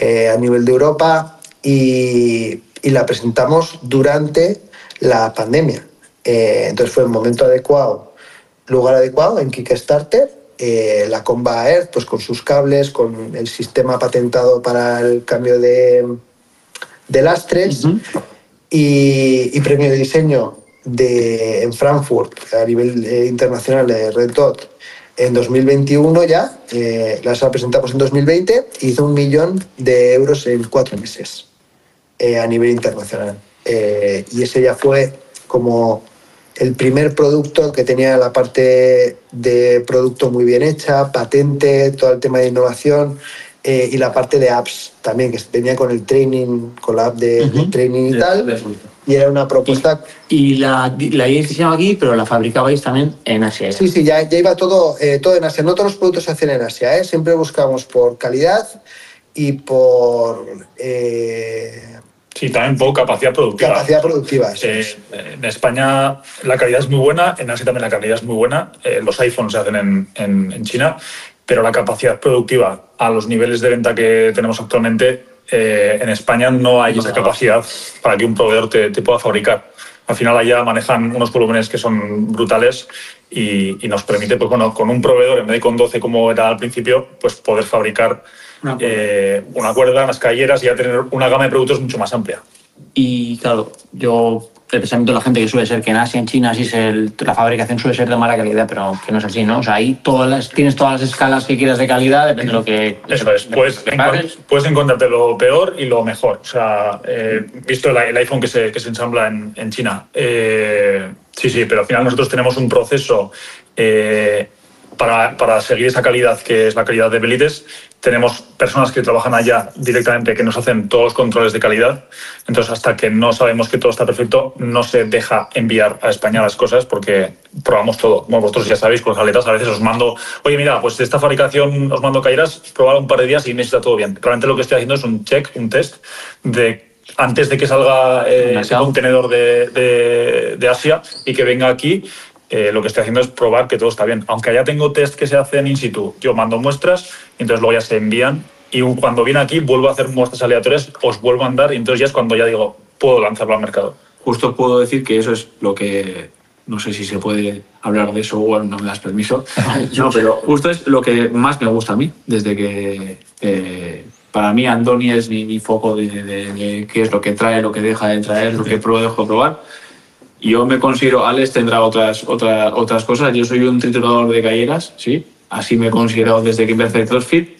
eh, a nivel de Europa. Y, y la presentamos durante la pandemia. Eh, entonces fue el momento adecuado, lugar adecuado en Kickstarter. eh, la Comba Air, pues con sus cables, con el sistema patentado para el cambio de, de lastres y, y premio de diseño de, en Frankfurt a nivel eh, internacional de Red Dot en 2021 ya, eh, las presentamos en 2020, hizo un millón de euros en cuatro meses eh, a nivel internacional. Eh, y ese ya fue como el primer producto que tenía la parte de producto muy bien hecha, patente, todo el tema de innovación eh, y la parte de apps también, que venía con el training, con la app de, de training y tal. Y era una propuesta Y la, la aquí, pero la fabricabais también en Asia. Sí, sí, ya, ya iba todo, eh, todo en Asia. No todos los productos se hacen en Asia, ¿eh? Siempre buscamos por calidad y por eh, Sí, también por capacidad productiva. capacidad productiva. eso Eh, en España la calidad es muy buena, en Asia también la calidad es muy buena. Eh, los iPhones se hacen en, en- en China, pero la capacidad productiva a los niveles de venta que tenemos actualmente eh, en España no hay esa capacidad para que un proveedor te, te pueda fabricar. Al final allá manejan unos volúmenes que son brutales y, y nos permite, pues bueno, con un proveedor en vez de con 12 como era al principio, pues poder fabricar Una cuerda. eh, una cuerda, unas calleras y ya tener una gama de productos mucho más amplia. Y claro, yo, el pensamiento de la gente que suele ser que en Asia, en China, sí es el- la fabricación suele ser de mala calidad, pero que no es así, ¿no? O sea, ahí todas las, tienes todas las escalas que quieras de calidad, depende de lo que. Eso es, puedes, puedes encontrarte lo peor y lo mejor. O sea, eh, visto el, el iPhone que se, que se ensambla en, en China. Eh, sí, sí, pero al final nosotros tenemos un proceso eh, para, para seguir esa calidad que es la calidad de Belites. Tenemos personas que trabajan allá directamente que nos hacen todos los controles de calidad. Entonces, hasta que no sabemos que todo está perfecto, no se deja enviar a España las cosas porque probamos todo. Como vosotros ya sabéis, con las aletas a veces os mando, oye, mira, pues de esta fabricación os mando calleras, probar un par de días y me está todo bien. Realmente lo que estoy haciendo es un check, un test de antes de que salga eh, ese contenedor de, de- de Asia y que venga aquí, eh, lo que estoy haciendo es probar que todo está bien. Aunque allá tengo test que se hacen in situ, yo mando muestras y entonces luego ya se envían y cuando viene aquí vuelvo a hacer muestras aleatorias, os vuelvo a andar y entonces ya es cuando ya digo, puedo lanzarlo al mercado. Justo puedo decir que eso es lo que. No sé si se puede hablar de eso o no me das permiso. No, pero justo es lo que más me gusta a mí, desde que. eh, para mí, Andoni es mi, mi foco de, de- de qué es lo que trae, lo que deja de traer, lo que pruebo, dejo de probar. Yo me considero, Alex tendrá otras, otra- otras cosas. Yo soy un triturador de galleras, sí. Así me he considerado desde que empecé CrossFit.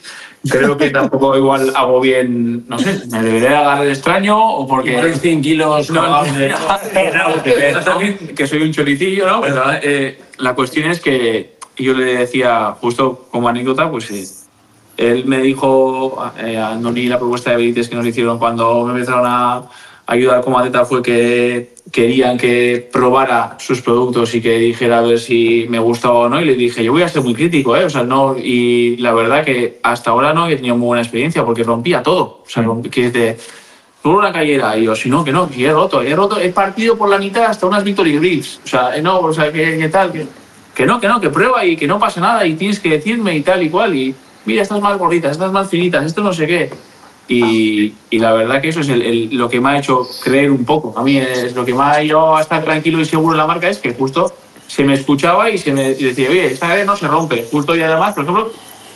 Creo que tampoco igual hago bien, no sé, me debería agarrar extraño o porque... Igual 100 kilos No, no, no, que soy un choricillo, ¿no? Pero, eh, la cuestión es que yo le decía, justo como anécdota, pues eh, él me dijo, eh, a Andoni, la propuesta de Benítez que nos hicieron cuando me empezaron a ayudar como atleta fue que querían que probara sus productos y que dijera a ver si me gustaba o no. Y le dije, yo voy a ser muy crítico, ¿eh? O sea, no, y la verdad que hasta ahora no he tenido muy buena experiencia porque rompía todo. O sea, rompí- que te, por una callera. Y yo, si no, que no, que he roto, he roto, he partido por la mitad hasta unas Victory Grips. O sea, eh, no, o sea, que, que tal, que, que no, que no, que prueba y que no pasa nada y tienes que decirme y tal y cual. Y mira, estas más gorditas, estas más finitas, esto no sé qué. Y, y la verdad que eso es el- el- lo que me ha hecho creer un poco. A mí es lo que me ha llevado a estar tranquilo y seguro en la marca es que justo se me escuchaba y se me y decía, oye, esta vez no se rompe. Justo y además, por ejemplo,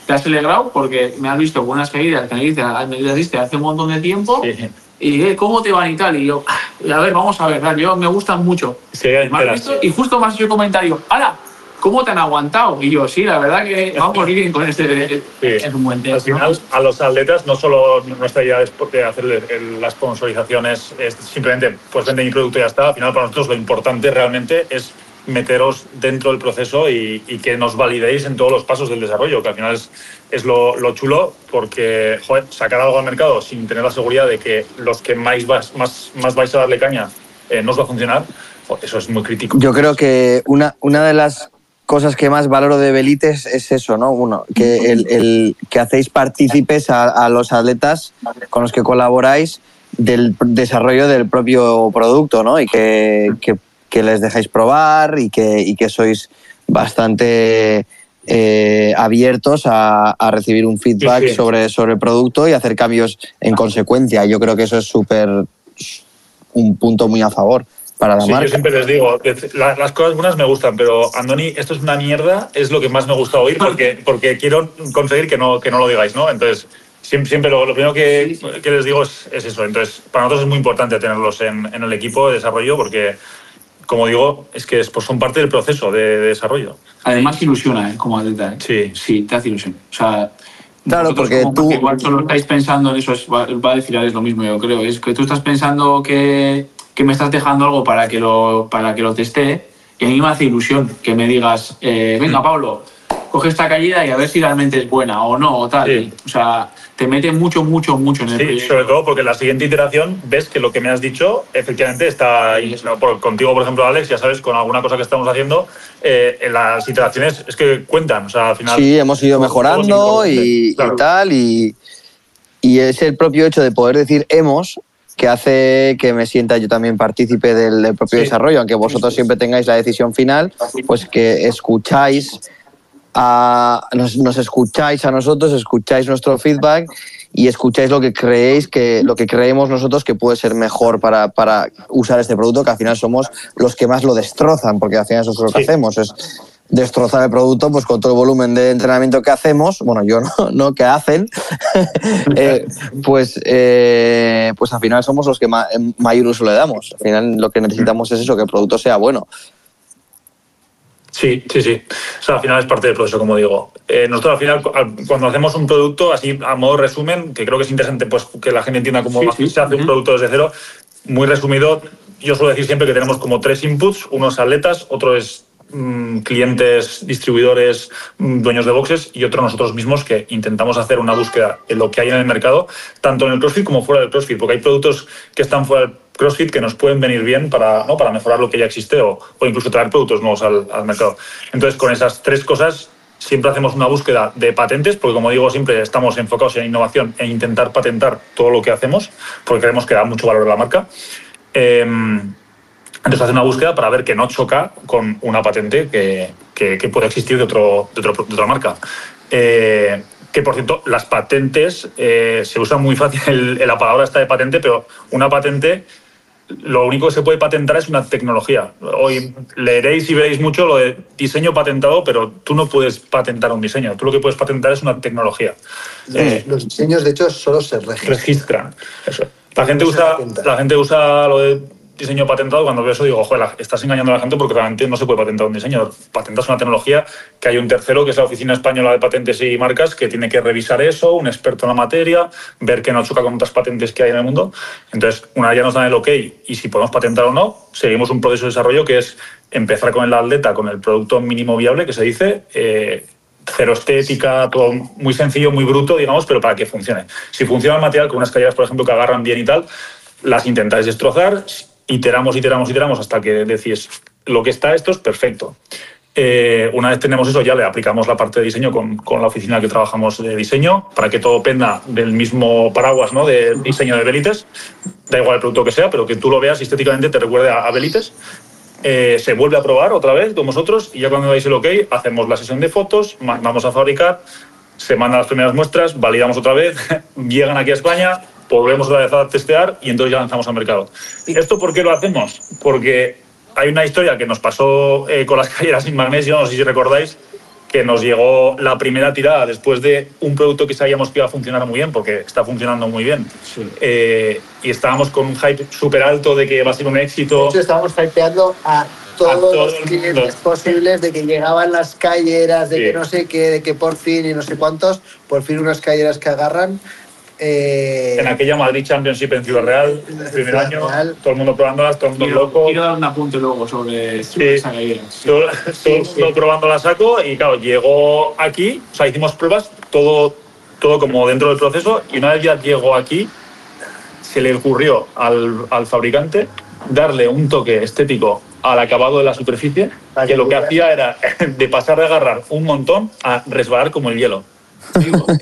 te has alegrado porque me has visto con unas caídas que me diste, diste hace un montón de tiempo. Sí. Y eh, ¿cómo te van y tal? Y yo, "Ah, a ver, vamos a ver, yo me gustan mucho. Sí, Me has visto y justo me has hecho un comentario, ¡Hala! ¿Cómo te han aguantado? Y yo, sí, la verdad que vamos bien con este. Sí. Es un buen Al test. ¿no? final, a los atletas, no solo nuestra idea es de hacerle el- la sponsorización es, simplemente pues vende mi producto y ya está. Al final, para nosotros lo importante realmente es meteros dentro del proceso y, y que nos validéis en todos los pasos del desarrollo, que al final es, es lo, lo chulo, porque joder, sacar algo al mercado sin tener la seguridad de que los que más, vas- más, más vais a darle caña eh, no os va a funcionar, jo, eso es muy crítico. Yo creo que una, una de las cosas que más valoro de Belites es eso, ¿no? Uno, que, el, el- que hacéis partícipes a, a los atletas con los que colaboráis del desarrollo del propio producto, ¿no? Y que, que- que les dejáis probar y que, y que sois bastante eh, abiertos a, a recibir un feedback Sí, sí. Sobre, sobre el producto y hacer cambios en consecuencia. Yo creo que eso es súper un punto muy a favor para la Sí, yo siempre les digo, la- las cosas buenas me gustan, pero Andoni, esto es una mierda, es lo que más me gusta oír porque, porque quiero conseguir que no, que no lo digáis, ¿no? Entonces, siempre, siempre lo, lo primero que, que les digo es, es eso. Entonces, para nosotros es muy importante tenerlos en, en el equipo de desarrollo porque, como digo, es que pues, son parte del proceso de, de desarrollo. Además ilusiona, ¿eh? Como atleta. ¿eh? Sí. Sí, te hace ilusión. O sea, Claro, porque como tú- igual solo estáis pensando en eso, es- va, va a decir Alex lo mismo, yo creo. Es que tú estás pensando que, que me estás dejando algo para que lo, para que lo testee y a mí me hace ilusión que me digas, eh, venga, Pablo, coge esta caída y a ver si realmente es buena o no, o tal. Sí. O sea, te mete mucho, mucho, mucho en el Sí, proyecto. sobre todo porque en la siguiente iteración ves que lo que me has dicho efectivamente está ahí. No, por- contigo, por ejemplo, Alex, ya sabes, con alguna cosa que estamos haciendo, eh, en las iteraciones es que cuentan. O sea, al final. Sí, hemos ido mejorando y. Claro. y tal, y, y es el propio hecho de poder decir hemos que hace que me sienta yo también partícipe del, del propio Sí. desarrollo, aunque vosotros siempre tengáis la decisión final, pues que escucháis a, nos, nos escucháis a nosotros, escucháis nuestro feedback y escucháis lo que creéis que lo que creemos nosotros que puede ser mejor para, para usar este producto, que al final somos los que más lo destrozan, porque al final eso es lo que Sí. hacemos, es destrozar el producto pues con todo el volumen de entrenamiento que hacemos, bueno, yo no, no que hacen, eh, pues, eh, pues al final somos los que ma- mayor uso le damos. Al final lo que necesitamos es eso, que el producto sea bueno. Sí, sí, sí. O sea, al final es parte del proceso, como digo. Eh, nosotros al final, cu- al- cuando hacemos un producto, así a modo resumen, que creo que es interesante pues, que la gente entienda cómo Sí, sí. se hace un producto desde cero, muy resumido, yo suelo decir siempre que tenemos como tres inputs, uno es atletas, otro es clientes, distribuidores, mm, dueños de boxes y otro nosotros mismos que intentamos hacer una búsqueda en lo que hay en el mercado, tanto en el CrossFit como fuera del CrossFit, porque hay productos que están fuera del CrossFit que nos pueden venir bien para, ¿no? para mejorar lo que ya existe o, o incluso traer productos nuevos al, mercado. Entonces, con esas tres cosas siempre hacemos una búsqueda de patentes, porque como digo, siempre estamos enfocados en innovación e intentar patentar todo lo que hacemos, porque creemos que da mucho valor a la marca. Eh, entonces hace una búsqueda para ver que no choca con una patente que, que- que puede existir de, otro, de, otro- de otra marca. Eh, que por cierto, las patentes eh, se usa muy fácil el- la palabra esta de patente, pero una patente lo único que se puede patentar es una tecnología. Hoy leeréis y veréis mucho lo de diseño patentado, pero tú no puedes patentar un diseño. Tú lo que puedes patentar es una tecnología. Eh, Los diseños, de hecho, solo se registran. registran. Eso. La gente usa, la gente usa lo de diseño patentado. Cuando veo eso digo, joder, estás engañando a la gente porque realmente no se puede patentar un diseño. Patentas una tecnología que hay un tercero, que es la Oficina Española de Patentes y Marcas, que tiene que revisar eso, un experto en la materia, ver que no choca con otras patentes que hay en el mundo. Entonces, una vez ya nos dan el ok y si podemos patentar o no, seguimos un proceso de desarrollo que es empezar con el atleta, con el producto mínimo viable, que se dice, eh, cero estética, todo muy sencillo, muy bruto, digamos, pero para que funcione. Si funciona el material con unas calleras, por ejemplo, que agarran bien y tal, las intentáis destrozar, iteramos, iteramos, iteramos hasta que decís, lo que está esto es perfecto. Eh, una vez tenemos eso, ya le aplicamos la parte de diseño con, con la oficina que trabajamos de diseño para que todo penda del mismo paraguas ¿no? de diseño de Belites. Da igual el producto que sea, pero que tú lo veas estéticamente te recuerde a, a Belites. Eh, se vuelve a probar otra vez con vosotros y ya cuando dais el ok, hacemos la sesión de fotos, mandamos a fabricar, se mandan las primeras muestras, validamos otra vez, llegan aquí a España, volvemos otra vez a testear y entonces ya lanzamos al mercado. ¿Y esto por qué lo hacemos? Porque hay una historia que nos pasó eh, con las calleras sin magnesio, no sé si recordáis, que nos llegó la primera tirada después de un producto que sabíamos que iba a funcionar muy bien, porque está funcionando muy bien. Eh, y estábamos con un hype súper alto de que va a ser un éxito. De hecho, estábamos hypeando a todos todo los el clientes mundo. posibles de que llegaban las calleras, de Sí. que no sé qué, de que por fin y no sé cuántos, por fin unas calleras que agarran. Eh, En aquella Madrid Championship en Ciudad Real, el primer Ciudad año, Real. todo el mundo probándolas, todo el mundo Quiero, loco. quiero dar un apunte luego sobre sobre esa caída. Sí. todo, todo el mundo probando la saco y claro, llegó aquí, o sea, hicimos pruebas, todo, todo como dentro del proceso y una vez ya llegó aquí, se le ocurrió al, al fabricante darle un toque estético al acabado de la superficie, que lo que hacía era de pasar de agarrar un montón a resbalar como el hielo.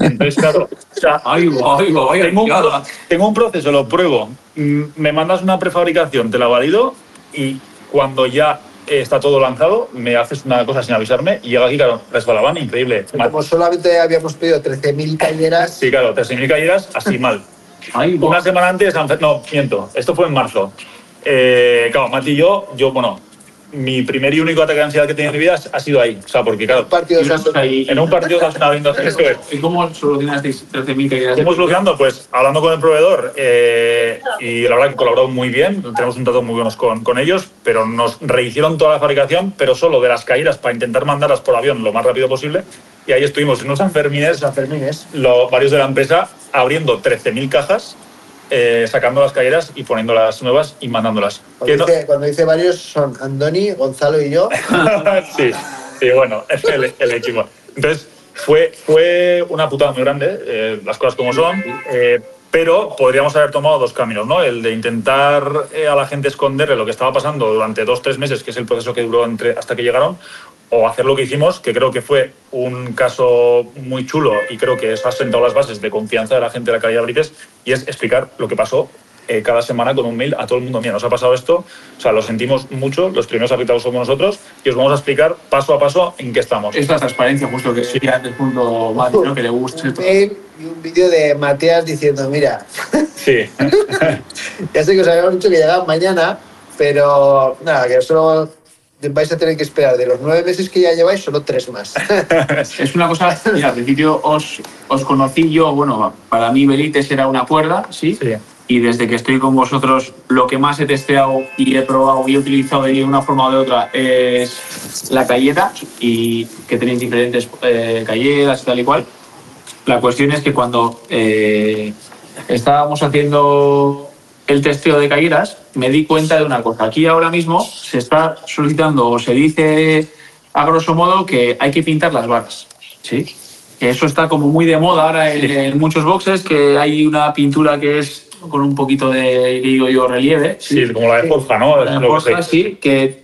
Entonces, claro, o sea, Ay, va, ay, va, vaya tengo, un, liada. tengo un proceso, lo pruebo, mm, me mandas una prefabricación, te la valido y cuando ya está todo lanzado, me haces una cosa sin avisarme y llega aquí, claro, resbalaban, increíble. Mal. Como solamente habíamos pedido 13.000 cañeras, Sí, claro, 13.000 caídas, así mal. Ay. Una semana antes, no, miento, esto fue en marzo. Eh, claro, Mati y yo, yo, bueno, mi primer y único ataque de ansiedad que he tenido en mi vida ha sido ahí. O sea, porque, claro, y- en un partido de. ¿Y cómo solucionasteis 13.000 caídas? ¿Cómo solucionando? Pues hablando con el proveedor eh, y la verdad que colaboró muy bien, tenemos un trato muy buenos con, con ellos, pero nos rehicieron toda la fabricación, pero solo de las caídas para intentar mandarlas por avión lo más rápido posible. Y ahí estuvimos en unos Sanfermines, Sanfermines. lo- varios de la empresa abriendo 13.000 cajas, eh, sacando las caídas y poniéndolas nuevas y mandándolas. Cuando no- dice, cuando dice varios son Andoni, Gonzalo y yo. sí, sí, bueno, es el, el equipo. Entonces, fue, fue una putada muy grande, eh, las cosas como son, eh, pero podríamos haber tomado dos caminos, ¿no? El de intentar a la gente esconderle lo que estaba pasando durante dos, tres meses, que es el proceso que duró entre, hasta que llegaron, o hacer lo que hicimos, que creo que fue un caso muy chulo y creo que eso ha sentado las bases de confianza de la gente de la calidad Brites, y es explicar lo que pasó eh, cada semana con un mail a todo el mundo. Mira, nos ha pasado esto, o sea, lo sentimos mucho, los primeros afectados somos nosotros, y os vamos a explicar paso a paso en qué estamos. Esta transparencia, justo que decía antes, punto Mati, ¿no? Que le gusta Un mail y un vídeo de Mateas diciendo, mira, Sí, ya sé que os habíamos dicho que llegaban mañana, pero nada, que solo vais a tener que esperar de los nueve meses que ya lleváis, solo tres más. Es una cosa, mira, al principio os, os conocí yo, bueno, para mí Belites era una cuerda, ¿sí? sí. Y desde que estoy con vosotros, lo que más he testeado y he probado y he utilizado de una forma o de otra es la cayeta y que tenéis diferentes eh, calletas y tal y cual. La cuestión es que cuando eh, estábamos haciendo el testeo de cayetas, me di cuenta de una cosa. Aquí ahora mismo se está solicitando o se dice a grosso modo que hay que pintar las barras. ¿sí? Que eso está como muy de moda ahora en, en muchos boxes, que hay una pintura que es con un poquito de, digo yo, relieve. Sí, como la de Forja, ¿no? La lo que Forja, sí, que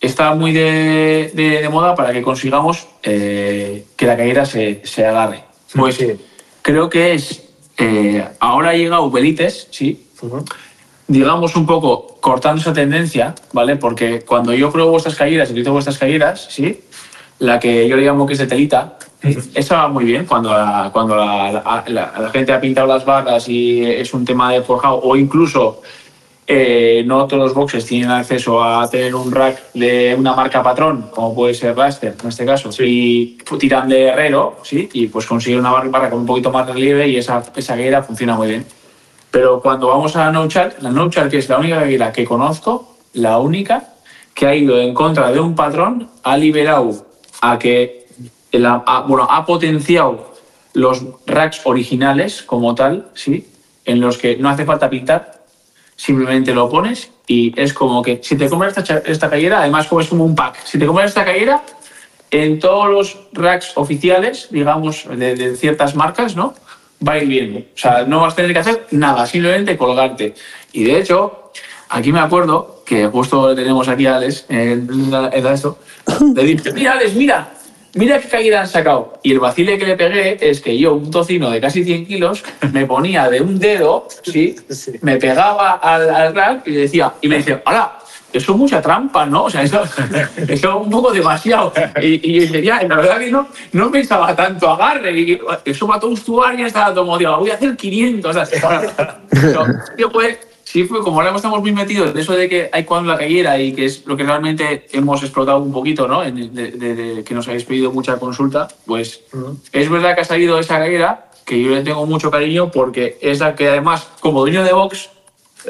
está muy de, de- de moda para que consigamos eh, que la caída se, se agarre. Pues creo que es. eh, ahora ha llegado Digamos un poco cortando esa tendencia, ¿vale? Porque cuando yo pruebo vuestras caídas y utilizo vuestras caídas, ¿sí? La que yo le llamo que es de telita, esa va muy bien cuando, la, cuando la, la- la- la gente ha pintado las barras y es un tema de forjado o incluso eh, no todos los boxes tienen acceso a tener un rack de una marca patrón, como puede ser Raster en este caso, y tiran de herrero, ¿sí? y pues consiguen una barra, con un poquito más de relieve y esa, esa guera funciona muy bien. Pero cuando vamos a la No Chart, la No Chart, que es la única guera que conozco, la única que ha ido en contra de un patrón, ha liberado a que, la- bueno, ha potenciado los racks originales como tal, ¿sí? En los que no hace falta pintar, simplemente lo pones y es como que si te compras esta, esta además como es como un pack, si te compras esta cayera, en todos los racks oficiales, digamos, de ciertas marcas, ¿no? Va a ir bien. O sea, no vas a tener que hacer nada, simplemente colgarte. Y de hecho, aquí me acuerdo que justo tenemos aquí a Alex en, la- en esto. Le dije, mira, Alex, mira, mira qué caída han sacado. Y el vacile que le pegué es que yo, un tocino de casi 100 kilos, me ponía de un dedo, ¿sí? Sí. Me pegaba al, al rack y le decía, y me decía, hola, eso es mucha trampa, ¿no? O sea, eso, eso es un poco demasiado. Y, y yo ya, la verdad que no, no pensaba tanto agarre. Y eso mató un usuario y estaba todo motivado. Voy a hacer 500. O sea, pues, sí fue como ahora estamos muy metidos en eso de que hay cuando la cayera y que es lo que realmente hemos explotado un poquito, ¿no? De, de- de que nos habéis pedido mucha consulta, pues es verdad que ha salido esa cayera que yo le tengo mucho cariño porque es la que además, como dueño de Vox,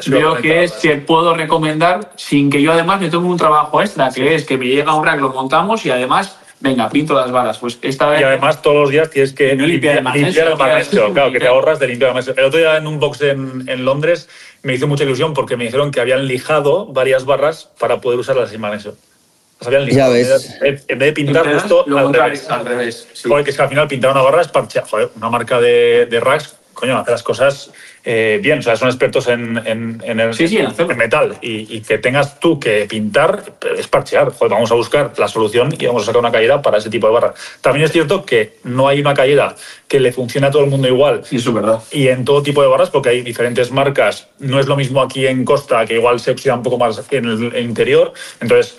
Veo que es que puedo recomendar sin que yo además me tome un trabajo extra, que es que me llega un rack, lo montamos y además, venga, pinto las varas. Pues esta vez. Y además todos los días tienes que no limpiar el limpiar el magnesio, es- claro, que te ahorras de limpiar el magnesio. El otro día en un box en, en Londres me hizo mucha ilusión porque me dijeron que habían lijado varias barras para poder usarlas sin magnesio. Las habían lijado. Ya ves. En vez- de pintar justo lo al revés. al revés, sí. Joder, que es que al final pintar una barra es parchear. Joder, una marca de, de racks, coño, hace las cosas eh, bien, o sea, son expertos en, en, en el Sí, sí, en metal y, y que tengas tú que pintar es parchear. Joder, vamos a buscar la solución y vamos a sacar una caída para ese tipo de barra. También es cierto que no hay una caída que le funcione a todo el mundo igual Y eso es verdad. y en todo tipo de barras, porque hay diferentes marcas. No es lo mismo aquí en Costa, que igual se oxida un poco más en el interior. Entonces,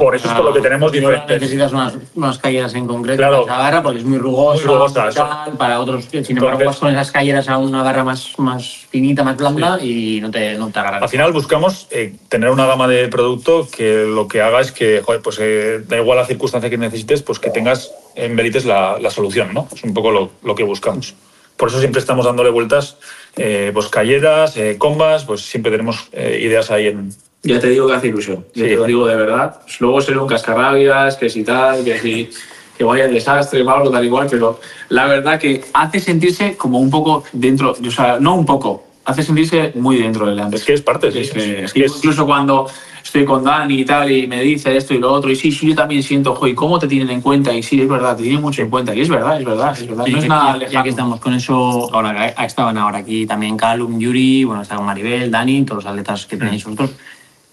por eso es por lo que tenemos diferentes. Necesitas unas, unas calleras en concreto Claro. para esa barra porque es muy rugosa. Muy rugosa, tal, para otros, sin embargo, vas con esas calleras a una barra más, más finita, más blanda y no te, no te agarra. Al final buscamos eh, tener una gama de producto que lo que haga es que, joder, pues eh, da igual la circunstancia que necesites, pues que tengas en Verites la, la solución, ¿no? Es un poco lo, lo que buscamos. Por eso siempre estamos dándole vueltas, eh, pues calleras, eh, combas, pues siempre tenemos eh, ideas ahí en... Ya te digo que hace ilusión. Ya Sí. te lo digo de verdad. Luego seré un cascarrabias, que si tal, que si que vaya el desastre, algo tal igual, pero la verdad que hace sentirse como un poco dentro, o sea, no un poco, hace sentirse muy dentro del Es que es parte, sí. Es que- Es que es- incluso cuando estoy con Dani y tal y me dice esto y lo otro y sí, sí, yo también siento, joder, ¿cómo te tienen en cuenta? Y sí, es verdad, te tienen mucho en cuenta y es verdad, es verdad, es verdad. Sí, no es ya- nada ya, lejano. que estamos con eso, ahora estaban ahora aquí también Calum, Yuri, bueno, está con Maribel, Dani, todos los atletas que tenéis vosotros.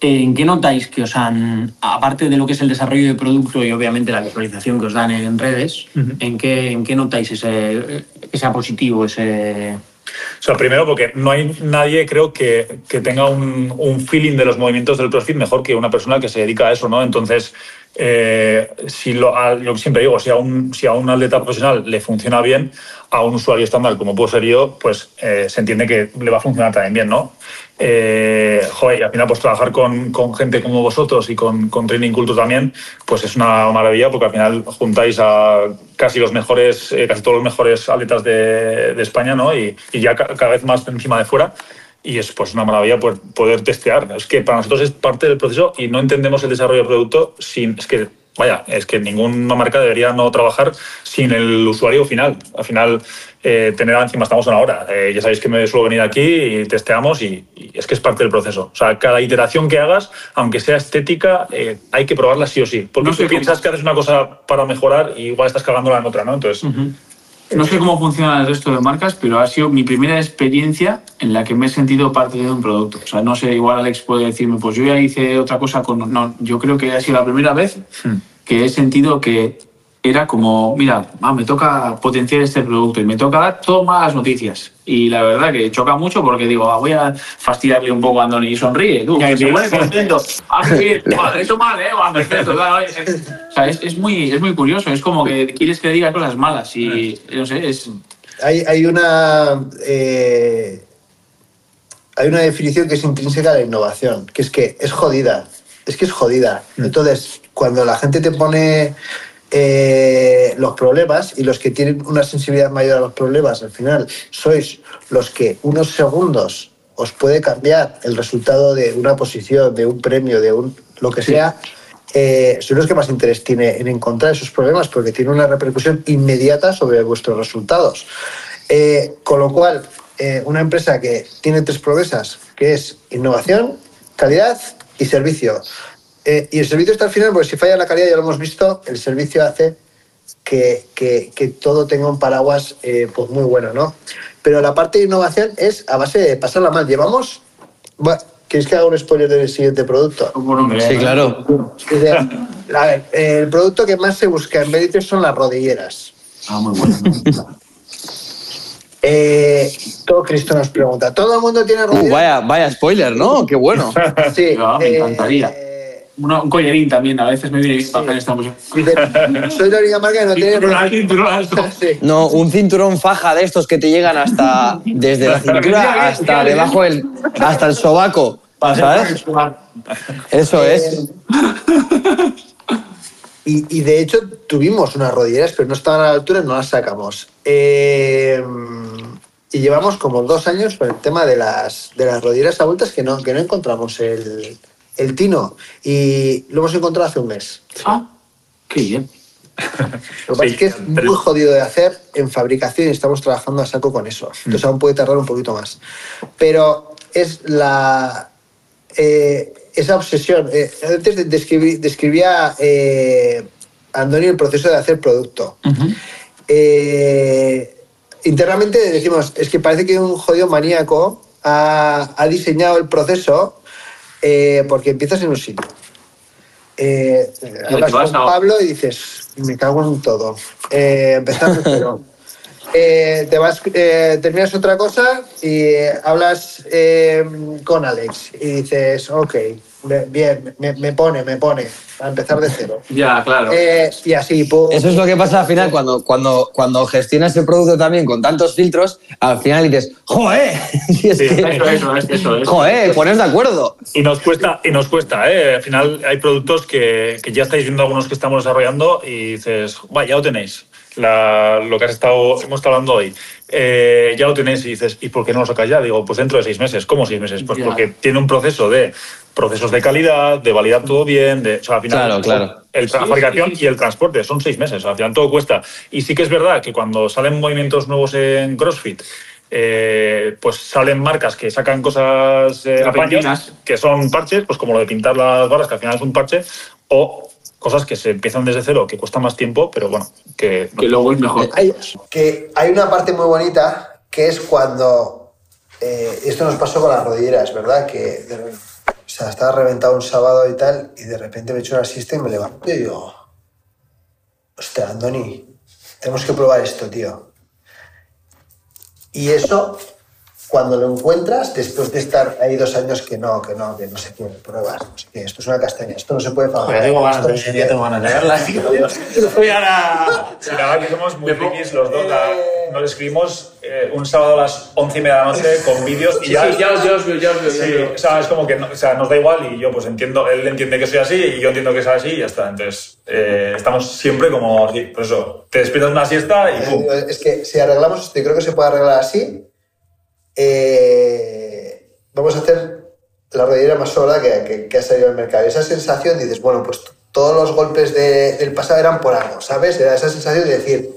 ¿En qué notáis que os han, aparte de lo que es el desarrollo de producto y obviamente la visualización que os dan en redes, ¿en, qué, ¿en qué notáis ese, que sea positivo, ese... O sea, primero porque no hay nadie, creo, que, que tenga un, un feeling de los movimientos del CrossFit mejor que una persona que se dedica a eso, ¿no? Entonces, eh, si lo, a- lo que siempre digo, si a, un, si a un atleta profesional le funciona bien, a un usuario estándar como puedo ser yo, pues eh, se entiende que le va a funcionar también bien, ¿no? Eh, joder, al final, pues trabajar con, gente como vosotros y con, Training Culture también, pues es una maravilla porque al final juntáis a casi los mejores, eh, casi todos los mejores atletas de, España, ¿no? Y, ya ca- cada vez más encima de fuera. Y es pues una maravilla poder, poder testear. Es que para nosotros es parte del proceso y no entendemos el desarrollo del producto sin. Es que, vaya, es que ninguna marca debería no trabajar sin el usuario final. Al final, eh, tener encima, estamos una hora. Eh, ya sabéis que me suelo venir aquí y testeamos y, y es que es parte del proceso. O sea, cada iteración que hagas, aunque sea estética, eh, hay que probarla sí o sí. Porque No tú piensas que haces una cosa para mejorar y igual estás cagándola en otra, ¿no? Entonces, No sé cómo funciona el resto de marcas, pero ha sido mi primera experiencia en la que me he sentido parte de un producto. O sea, no sé, igual Alex puede decirme, pues yo ya hice otra cosa con... No, yo creo que ha sido la primera vez que he sentido que era como, mira, ah, me toca potenciar este producto y me toca dar todas malas noticias. Y la verdad que choca mucho porque digo, ah, voy a fastidiarle un poco a Andoni y sonríe. Tú, que se pone contento. Ah, mal, ¿eh? Va, perfecto, claro, es- o sea, es, es muy, es muy curioso. Es como que quieres que le diga cosas malas y, no sé, es... Hay, hay una. eh, hay una definición que es intrínseca de la innovación, que es que es jodida. Es que es jodida. Entonces, cuando la gente te pone eh, los problemas y los que tienen una sensibilidad mayor a los problemas, al final sois los que unos segundos os puede cambiar el resultado de una posición, de un premio, de un lo que sea, eh, sois los que más interés tiene en encontrar esos problemas porque tiene una repercusión inmediata sobre vuestros resultados. Eh, con lo cual, eh, una empresa que tiene tres promesas, que es innovación, calidad y servicio. Eh, y el servicio está al final, porque si falla la calidad, ya lo hemos visto, el servicio hace que, que- que todo tenga un paraguas eh, pues muy bueno, ¿no? Pero la parte de innovación es a base de pasarla mal. Llevamos... Bueno, ¿Queréis que haga un spoiler del siguiente producto? Sí, claro. Es de- a ver, el producto que más se busca en Veritas son las rodilleras. Ah, muy bueno. Eh, todo Cristo nos pregunta, ¿todo el mundo tiene Uh, rodilleras? vaya, vaya spoiler, ¿no? Qué bueno. Sí, me eh, encantaría. eh, Un collarín también, a veces me viene bien para esta música. soy la única marca que no tiene Cinturón, cinturón alto. Sí. No, un cinturón faja de estos que te llegan hasta desde la cintura hasta debajo del hasta el sobaco, ¿sabes? Eso es. Y, y de hecho tuvimos unas rodilleras, pero no estaban a la altura y no las sacamos. Eh, y llevamos como dos años con el tema de las, de las rodilleras adultas que no, que no encontramos el, el tino. Y lo hemos encontrado hace un mes. Ah, qué bien. Lo que pasa Sí, es que es pero- muy jodido de hacer en fabricación y estamos trabajando a saco con eso. Entonces aún puede tardar un poquito más. Pero es la... eh, esa obsesión. eh, antes de- describí- describía eh, Andoni el proceso de hacer producto. Eh, internamente decimos, es que parece que un jodido maníaco ha, ha diseñado el proceso eh, porque empiezas en un sitio. Eh, hablas con a- Pablo y dices, me cago en todo. Eh, empezar de cero. Eh, te vas, eh, terminas otra cosa y eh, hablas eh, con Alex y dices, ok, bien, me, me pone, me pone, a empezar de cero. Ya, claro. Eh, y así, pum. Eso es lo que pasa al final cuando, cuando, cuando gestionas el producto también con tantos filtros, al final dices, es Sí, que- Eso, eso, es, eso es. ¡Joder! Pones de acuerdo. Y nos cuesta, y nos cuesta, ¿eh? Al final hay productos que, que ya estáis viendo algunos que estamos desarrollando y dices, va, ya lo tenéis. La- lo que has estado, hemos estado hablando hoy. Eh, ya lo tenéis y dices, ¿y por qué no lo sacáis ya? Digo, pues dentro de seis meses. ¿Cómo seis meses? Pues Ya. porque tiene un proceso de procesos de calidad, de validar todo bien, de, o sea, al final, Claro, claro. el, la fabricación sí, sí, sí. y el transporte son seis meses. Al final todo cuesta. Y sí que es verdad que cuando salen movimientos nuevos en CrossFit, eh, pues salen marcas que sacan cosas eh, que son parches, pues como lo de pintar las barras, que al final es un parche, o cosas que se empiezan desde cero, que cuesta más tiempo, pero bueno, que... Que luego es mejor. Hay, que hay una parte muy bonita que es cuando. eh, esto nos pasó con las rodilleras, ¿verdad? Que estaba reventado un sábado y tal, y de repente me echo una siesta y me levanto y digo. Hostia, Andoni, tenemos que probar esto, tío. Y eso, cuando lo encuentras, después de estar ahí dos años que no, que no, que no se puede probar, no sé qué, esto es una castaña, esto no se puede fabricar. tengo ganas de, ya tengo ganas de verla. tío. Voy ahora. La verdad que somos muy frikis los dos. la- Nos escribimos eh, un sábado a las once y media de la noche con vídeos y Sí, ya... sí, ya os, ya os veo, ya os veo. ya os Sí, o sea, es como que no- o sea, nos da igual y yo pues entiendo, él entiende que soy así y yo entiendo que soy así y ya está. Entonces, eh, estamos siempre como así. Por eso, te despiertas una siesta y Eh, pum. Es que si arreglamos esto, y creo que se puede arreglar así, eh, vamos a hacer la rodillera más sobrada que, que- que ha salido al mercado. Esa sensación, dices, bueno, pues todos los golpes de- del pasado eran por algo, ¿sabes? Era esa sensación de decir,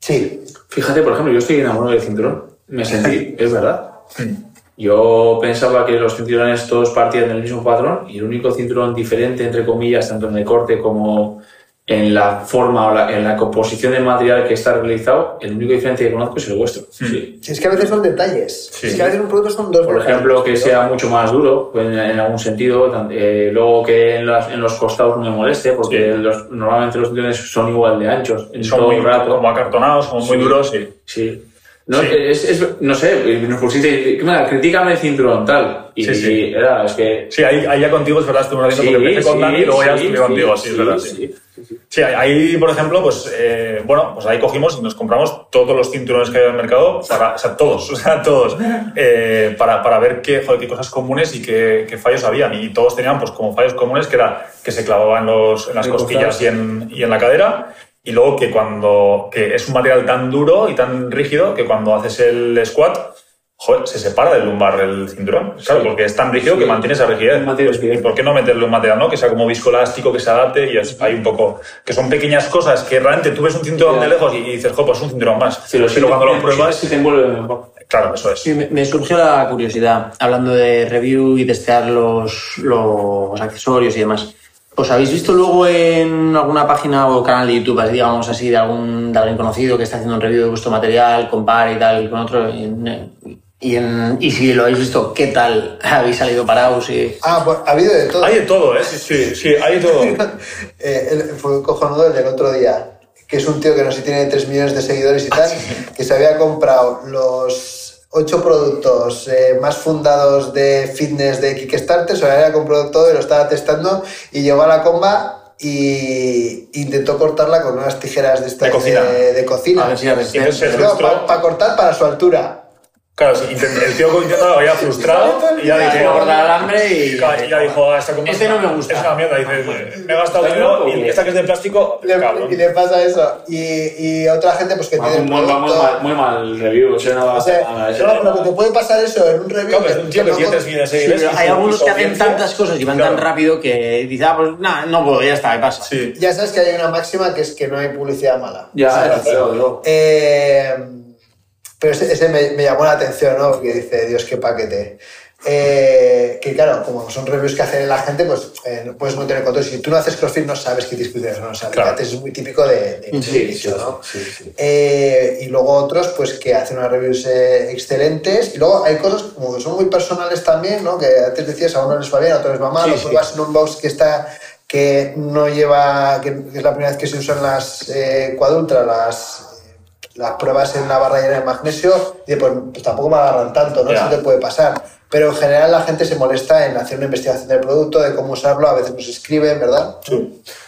sí, Fíjate, por ejemplo, yo estoy enamorado del cinturón. Me sentí, es verdad. Yo pensaba que los cinturones todos partían del mismo patrón y el único cinturón diferente, entre comillas, tanto en el corte como en la forma o la- en la composición del material que está realizado, el único diferente que conozco es el vuestro. Sí. si es que a veces son detalles. Sí. Es que a veces un producto son dos Por detalles, ejemplo, que sea mucho más duro pues, en, en algún sentido, eh, luego que en, las- en los costados no me moleste, porque los- normalmente los cinturones son igual de anchos en Son todo muy rato. como acartonados, como muy Sí. duros y... Sí. No, Sí. Es, es- no sé, nos pusiste, ¿qué me critícame el cinturón, tal. Y, Sí, sí. y era, es que... Sí, ahí, ahí ya contigo es verdad, estuvimos haciendo porque empecé con Dani y luego ya estuve contigo, sí, es verdad. Sí. Ahí, por ejemplo, pues, eh, bueno, pues ahí cogimos y nos compramos todos los cinturones que hay en el mercado, para, o sea, todos, o sea, todos, eh, para, para ver qué, joder, qué cosas comunes y qué, qué fallos habían. Y todos tenían, pues, como fallos comunes, que era que se clavaban los, en las costillas y en, y en la cadera. Y luego que cuando, que es un material tan duro y tan rígido que cuando haces el squat, joder, se separa del lumbar el cinturón. Claro, porque es tan rígido que mantiene esa rigidez. ¿Y por qué no meterle un material, no? Que sea como viscoelástico, que se adapte y es, hay un poco... Que son pequeñas cosas que realmente tú ves un cinturón Ya. de lejos y, y dices, jo, pues un cinturón más. Si lo Pero cuando lo pruebas... Si te envuelve mejor. Claro, eso es. Sí, me, me surgió la curiosidad, hablando de review y testear los, los accesorios y demás. ¿Os habéis visto luego en alguna página o canal de YouTube, así, digamos así, de algún de alguien conocido que está haciendo un review de vuestro material, compare y tal con otro? Y, en- y, en- y si lo habéis visto, ¿qué tal habéis salido parados? Y... Ah, pues ha habido de todo. Hay de todo, ¿eh? Sí, sí, sí, hay de todo. Eh, el- fue cojonudo el del otro día, que es un tío que no sé si tiene 3 millones de seguidores y tal, que se había comprado los ocho productos eh, más fundados de fitness de Kickstarter, se lo había comprado todo y lo estaba testando y llegó a la comba y intentó cortarla con unas tijeras de estas De cocina. de, de cocina. No, para cortar para su altura. Claro, el tío intentó, había frustrado y ya dijo... cortar el hambre y... Ya dijo, "Ah, esta comba Este no me gusta". Es una mierda. Dice, me he gastado dinero y esta que es de plástico, Le- cabrón. y le pasa eso. Y, y otra gente pues que tiene el muy, muy mal, muy mal review, o sea, no O sea, no, pero que te puede pasar eso en un review. Claro, es un tío que no tiene con- 3 millones de Sí, seguidores. pero y hay algunos que hacen tantas cosas y van tan rápido que dices, ah, pues nada, no puedo, ya está, y pasa. Sí. Ya sabes que hay una máxima que es que no hay publicidad mala. Ya, ¿Sabes? ya, claro, claro. Eh, Pero ese, ese me, me llamó la atención, ¿no? Que dice, Dios, qué paquete. Eh, que claro, como son reviews que hace la gente, pues eh, no puedes no tener control. Si tú no haces CrossFit, no sabes qué discusiones o no sabes. Claro. Es muy típico de, de- Sí, nicho, sí, ¿no? sí, sí. Eh, y luego otros, pues que hacen unas reviews eh, excelentes. Y luego hay cosas como que son muy personales también, ¿no? Que antes decías, a uno les va bien, a otro les va mal. Sí, o sí. pruebas en un box que está que no lleva, que es la primera vez que se usan las eh, Quadultra, las, las pruebas en la barra llena de magnesio, y pues, pues tampoco me agarran tanto, ¿no? Ya. Eso te puede pasar. Pero en general la gente se molesta en hacer una investigación del producto, de cómo usarlo, a veces nos escriben, ¿verdad?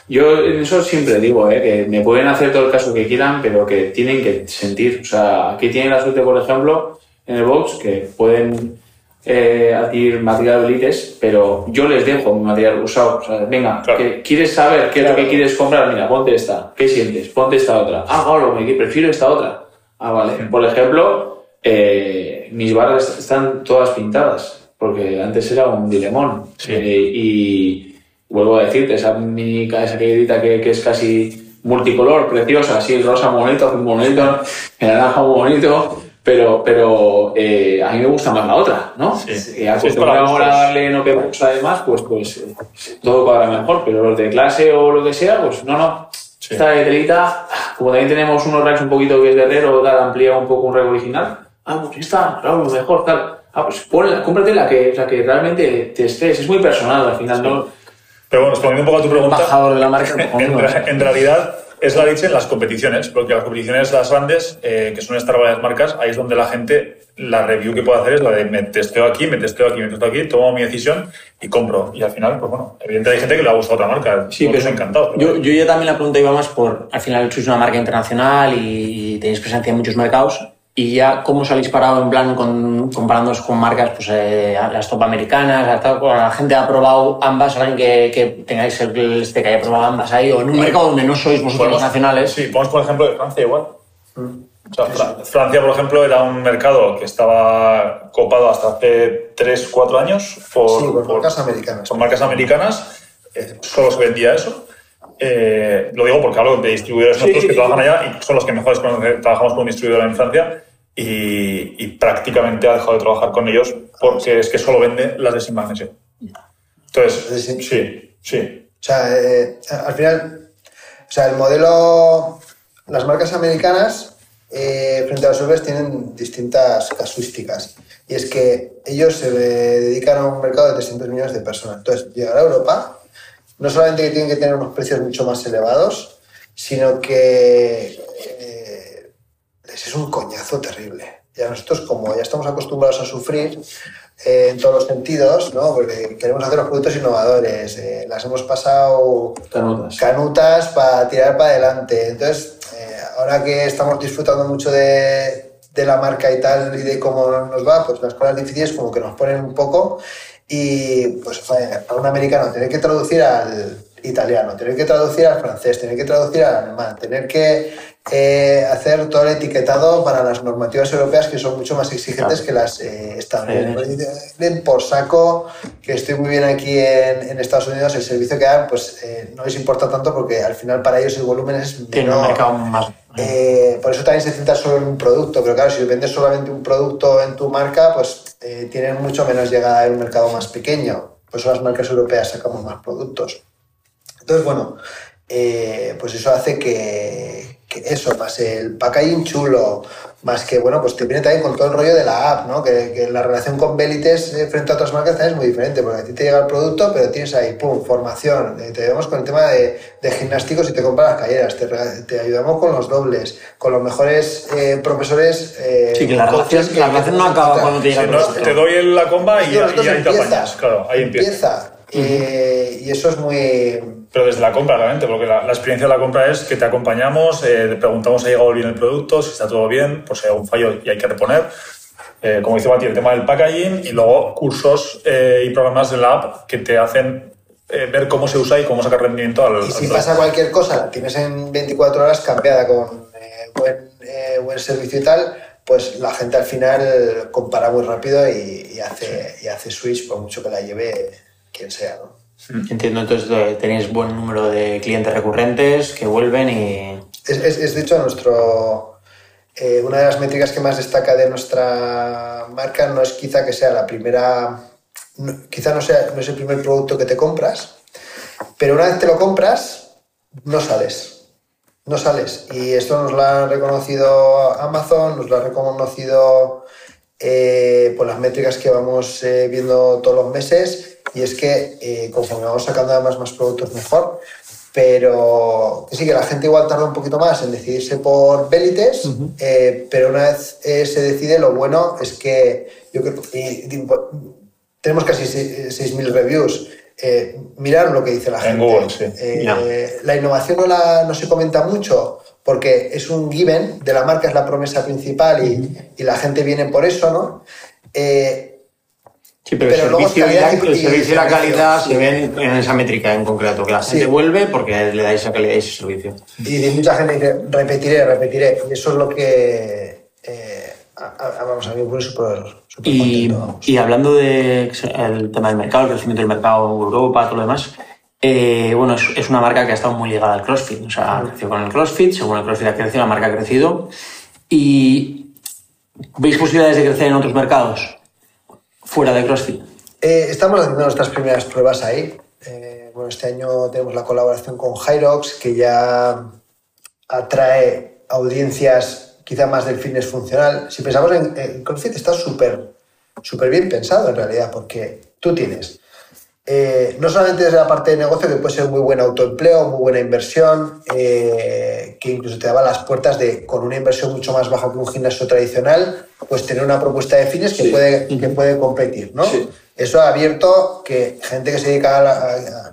Yo en eso siempre digo, ¿eh? que me pueden hacer todo el caso que quieran, pero que tienen que sentir. O sea, aquí tienen la suerte, por ejemplo, en el box, que pueden eh, adquirir material de elites, pero yo les dejo mi material usado. O sea, venga, Claro. que ¿quieres saber qué es lo que quieres comprar? Mira, ponte esta. ¿Qué sientes? Ponte esta otra. Ah, claro, me prefiero esta otra. Ah, vale. Por ejemplo, eh, mis barras están todas pintadas, porque antes era un dilemón. Sí. Eh, y vuelvo a decirte, esa mini esa caídita que, que es casi multicolor, preciosa, así el rosa muy bonito, azul bonito, el naranja muy bonito, pero, pero eh, a mí me gusta más la otra, ¿no? Sí. Eh, acostumbrado ahora a darle no que gusta además, pues, pues eh, todo cuadra mejor, pero los de clase o lo que sea, pues no, no. Sí. Esta de telita, como también tenemos unos racks un poquito que es de herrero, tal, amplía un poco un rack original, ah, pues esta, claro, lo mejor, tal. Ah, pues ponla, cómprate la que, o sea, que realmente te estés, es muy personal al final, ¿no? Pero bueno, respondiendo un poco a tu pregunta, Embajador de la marca. en, en realidad es la leche en las competiciones, porque las competiciones las grandes, eh, que suelen estar varias marcas, ahí es donde la gente, la review que puede hacer es la de me testeo aquí, me testeo aquí, me testeo aquí, tomo mi decisión y compro. Y al final, pues bueno, evidentemente hay gente que le ha gustado otra marca, Sí, pero encantados. pero yo, bueno. yo ya también la pregunta iba más por, al final sois una marca internacional y tenéis presencia en muchos mercados y ya cómo os habéis parado en plan con, comparándoos con marcas, pues eh, las top americanas, la, gente ha probado ambas, alguien que, que tengáis el, este que haya probado ambas ahí o en un mercado donde no sois vosotros los Podemos- nacionales. Sí, ponemos por ejemplo de Francia igual. O sea, Fra- Francia, por ejemplo, era un mercado que estaba copado hasta hace 3, 4 años por, Sí, por por- marcas americanas. son marcas americanas, eh, solo se vendía eso. Eh, lo digo porque hablo de distribuidores nosotros que trabajan allá y son los que mejores conocen. Trabajamos con un distribuidor en Francia y, y prácticamente ha dejado de trabajar con ellos porque es que solo vende las de sin. Entonces, Sí. sí, sí. O sea, eh, al final, o sea, el modelo, las marcas americanas eh, frente a los europeos tienen distintas casuísticas. Y es que ellos se dedican a un mercado de 300 millones de personas. Entonces, llegar a Europa, no solamente que tienen que tener unos precios mucho más elevados, sino que eh, es un coñazo terrible. Y a nosotros, como ya estamos acostumbrados a sufrir eh, en todos los sentidos, ¿no? porque queremos hacer los productos innovadores, eh, las hemos pasado Canutas. canutas para tirar para adelante. Entonces, eh, ahora que estamos disfrutando mucho de, de la marca y tal y de cómo nos va, pues las cosas difíciles como que nos ponen un poco y pues a un americano tener que traducir al italiano, tener que traducir al francés, tener que traducir al alemán, tener que eh, hacer todo el etiquetado para las normativas europeas que son mucho más exigentes que las eh, estadounidenses. Den por saco que estoy muy bien aquí en, en Estados Unidos, el servicio que dan pues eh, no les importa tanto porque al final para ellos el volumen es Tiene un menor. mercado más. Eh, por eso también se centra solo en un producto, pero claro, si vendes solamente un producto en tu marca, pues tienen mucho menos llegada en un mercado más pequeño. Por eso las marcas europeas sacamos más productos. Entonces, bueno, eh, pues eso hace que, que eso, más el packaging chulo, más que, bueno, pues te viene también con todo el rollo de la app, ¿no? Que, que la relación con Belites eh, frente a otras marcas también es muy diferente, porque a ti te llega el producto, pero tienes ahí, pum, formación. Eh, te ayudamos con el tema de, de gimnásticos y te compras las calleras, te, te ayudamos con los dobles, con los mejores eh, profesores. eh, Sí, que la relación, la relación no acaba cuando te llega el producto. te doy la comba y, ahí te apañas. Claro, ahí empieza. Eh, y eso es muy, Pero desde la compra, realmente, porque la, la experiencia de la compra es que te acompañamos, eh, te preguntamos si ha llegado bien el producto, si está todo bien, por si hay algún fallo y hay que reponer. Eh, como dice Mati, el tema del packaging y luego cursos eh, y programas de la app que te hacen eh, ver cómo se usa y cómo sacar rendimiento al, Y si pasa cualquier cosa, la tienes en 24 horas cambiada con eh, buen, eh, buen servicio y tal, pues la gente al final compara muy rápido y, y hace, y hace switch por mucho que la lleve quien sea. ¿no? Entiendo, entonces eh, tenéis buen número de clientes recurrentes que vuelven y... Es, es- es, de hecho nuestro, eh, una de las métricas que más destaca de nuestra marca no es quizá que sea la primera, quizá no, sea, no es el primer producto que te compras, pero una vez te lo compras, no sales. No sales. Y esto nos lo ha reconocido Amazon, nos lo ha reconocido eh, por las métricas que vamos eh, viendo todos los meses. Y es que eh, conforme vamos sacando además más productos, mejor. Pero que sí, que la gente igual tarda un poquito más en decidirse por Bélites, eh, pero una vez eh, se decide, lo bueno es que yo creo tenemos casi se- 6.000 reviews. Eh, mirar lo que dice la En gente. Google, sí. Eh, la innovación no, la, no se comenta mucho porque es un given, de la marca es la promesa principal y, y la gente viene por eso, ¿no? Eh, Sí, pero, Pero el, luego servicio y calidad la, y- el servicio y la calidad servicio, se ven en esa métrica en concreto, que la gente Sí. vuelve porque le dais esa calidad y ese servicio. y mucha gente dice, repetiré, repetiré. Y eso es lo que, eh, a- a- vamos, a mí me pone súper Y, y hablando del tema del mercado, el crecimiento del mercado en Europa, todo lo demás, eh, bueno, es, es una marca que ha estado muy ligada al CrossFit. O sea, ha crecido con el CrossFit, según el CrossFit ha crecido, la marca ha crecido. ¿Y veis posibilidades de crecer en otros mercados fuera de CrossFit? Eh, estamos haciendo nuestras primeras pruebas ahí. Eh, bueno, este año tenemos la colaboración con Hyrox, que ya atrae audiencias quizá más del fitness funcional. Si pensamos en, en CrossFit, está súper súper bien pensado en realidad, porque tú tienes eh, no solamente desde la parte de negocio, que puede ser muy buen autoempleo, muy buena inversión, eh, que incluso te daba las puertas de, con una inversión mucho más baja que un gimnasio tradicional, pues tener una propuesta de fitness que, puede, que puede competir, ¿no? Eso ha abierto que gente que se dedica a, la- a- a-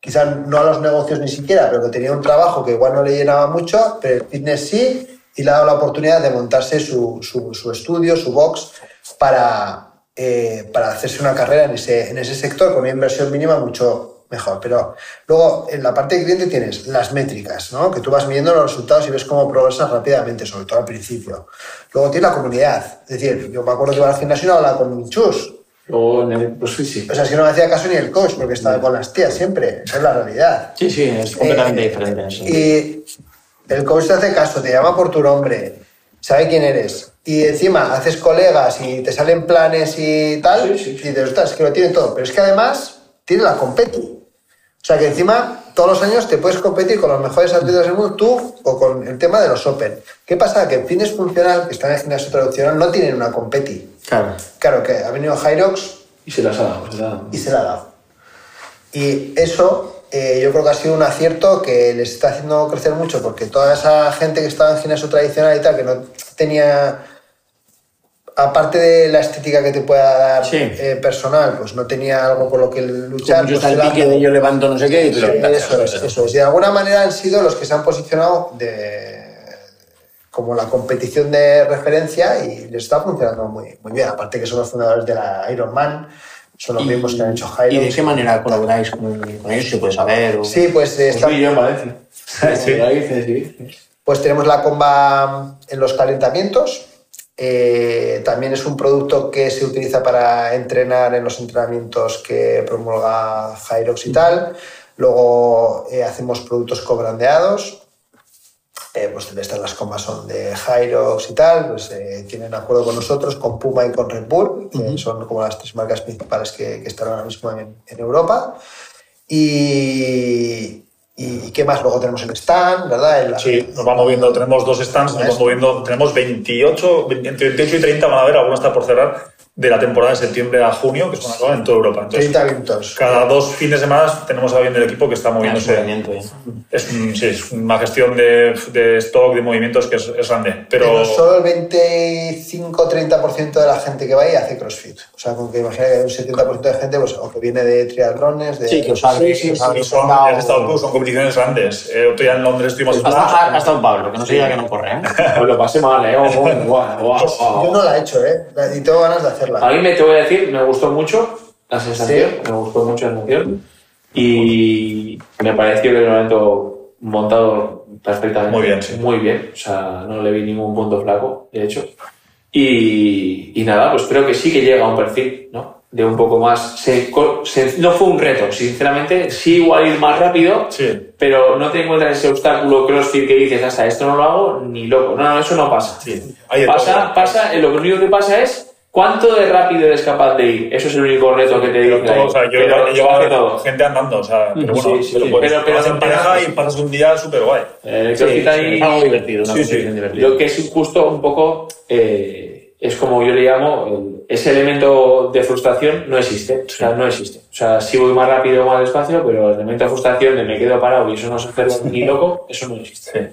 quizá no a los negocios ni siquiera, pero que tenía un trabajo que igual no le llenaba mucho, pero el fitness sí, y le ha dado la oportunidad de montarse su, su- su estudio, su box, para, eh, para hacerse una carrera en ese, en ese sector con una inversión mínima mucho mejor. Pero luego, en la parte de cliente tienes las métricas, ¿no? que tú vas midiendo los resultados y ves cómo progresas rápidamente, sobre todo al principio. Luego tienes la comunidad. Es decir, yo me acuerdo que iba al gimnasio y hablaba con mi chus. Luego en el CrossFit sí. O sea, es que no me hacía caso ni el coach porque estaba con las tías siempre. Esa es la realidad. Sí, sí, es completamente Eh, diferente. sentido. Y el coach te hace caso, te llama por tu nombre, sabe quién eres. Y encima haces colegas y te salen planes y tal. Sí, sí, sí. Y dices, ostras, es que lo tiene todo. Pero es que además tiene la competi. O sea que encima todos los años te puedes competir con los mejores atletas del mundo, tú o con el tema de los Open. ¿Qué pasa? Que el fitness funcional, que está en el gimnasio tradicional, no tienen una competi. Claro. Claro que ha venido Hyrox Y se las ha dado. se las ha dado. y se la ha dado. Y eso eh, yo creo que ha sido un acierto que les está haciendo crecer mucho porque toda esa gente que estaba en gimnasio tradicional y tal, que no tenía, aparte de la estética que te pueda dar Sí. eh, personal, pues no tenía algo por lo que luchar. Como yo pues pique de yo levanto no sé qué y Sí, eso es, eso es. Y de alguna manera han sido los que se han posicionado de, como la competición de referencia y les está funcionando muy, muy bien. Aparte que son los fundadores de la Ironman, son los mismos que han hecho Hyrox. ¿Y de qué manera colaboráis con, con ellos? ¿Se puede saber? o- Sí, pues está- vi yo en Valencia. Sí. Sí. Pues tenemos la comba en los calentamientos. Eh, también es un producto que se utiliza para entrenar en los entrenamientos que promulga Hyrox y tal. Luego eh, hacemos productos cobrandeados. Eh, pues estas las combas son de Hyrox y tal. Pues eh, tienen acuerdo con nosotros, con Puma y con Red Bull. que son como las tres marcas principales que, que están ahora mismo en, en Europa. Y, y qué más, luego tenemos el stand, ¿verdad? El- Sí, nos va moviendo, tenemos dos stands, nos vamos moviendo, tenemos 28, 20 entre 28 y 30 van a haber, alguna está por cerrar, de la temporada de septiembre a junio, que es una cosa en toda Europa. Entonces, 30 eventos. cada dos fines de semana tenemos a alguien del equipo que está Ah, es moviéndose. ¿eh? Es, un- sí, es una gestión de, de stock, de movimientos que es, es grande. Pero, Pero solo el 25-30% de la gente que va ahí hace CrossFit. O sea, con que imagina que hay un 70% de gente pues, o que viene de triatlones, de... Sí, que os sabe. Sí, sí, son, estado tú, son competiciones grandes. Eh, otro día en Londres estuvimos Hasta, hasta un Pablo, que no se diga que no corre, ¿eh? Pues lo pasé mal, ¿eh? Oh, oh, guau. Yo no la he hecho, ¿eh? Y tengo ganas de A mí me te voy a decir, me gustó mucho la sensación, Sí. me gustó mucho la sensación y me pareció que el evento montado perfectamente. Muy bien, sí. Muy bien, o sea, no le vi ningún punto flaco, de hecho. Y, y nada, pues creo que sí que llega a un perfil, ¿no? de un poco más... se- se- no fue un reto, sinceramente, sí igual ir más rápido, Sí. pero no te encuentras ese obstáculo CrossFit que dices, hasta esto no lo hago ni loco. No, no, eso no pasa. Sí. Pasa, pasa, eh, lo único que pasa es cuánto de rápido eres capaz de ir. Eso es el único reto que te Pero dice todo, o sea, yo Pero todo. gente andando, o sea, pero bueno, Sí, sí, sí. puedes- Pero- pero vas en pareja y pasas un día súper guay. Eh, Sí, CrossFit ahí- es algo divertido, una Sí, sí. competición divertida. Lo que es justo un poco, eh, es como yo le llamo, ese elemento de frustración no existe. O sea, no existe. O sea, sí voy más rápido o más despacio, pero el elemento de frustración de me quedo parado y eso no se hace ni loco, eso no existe.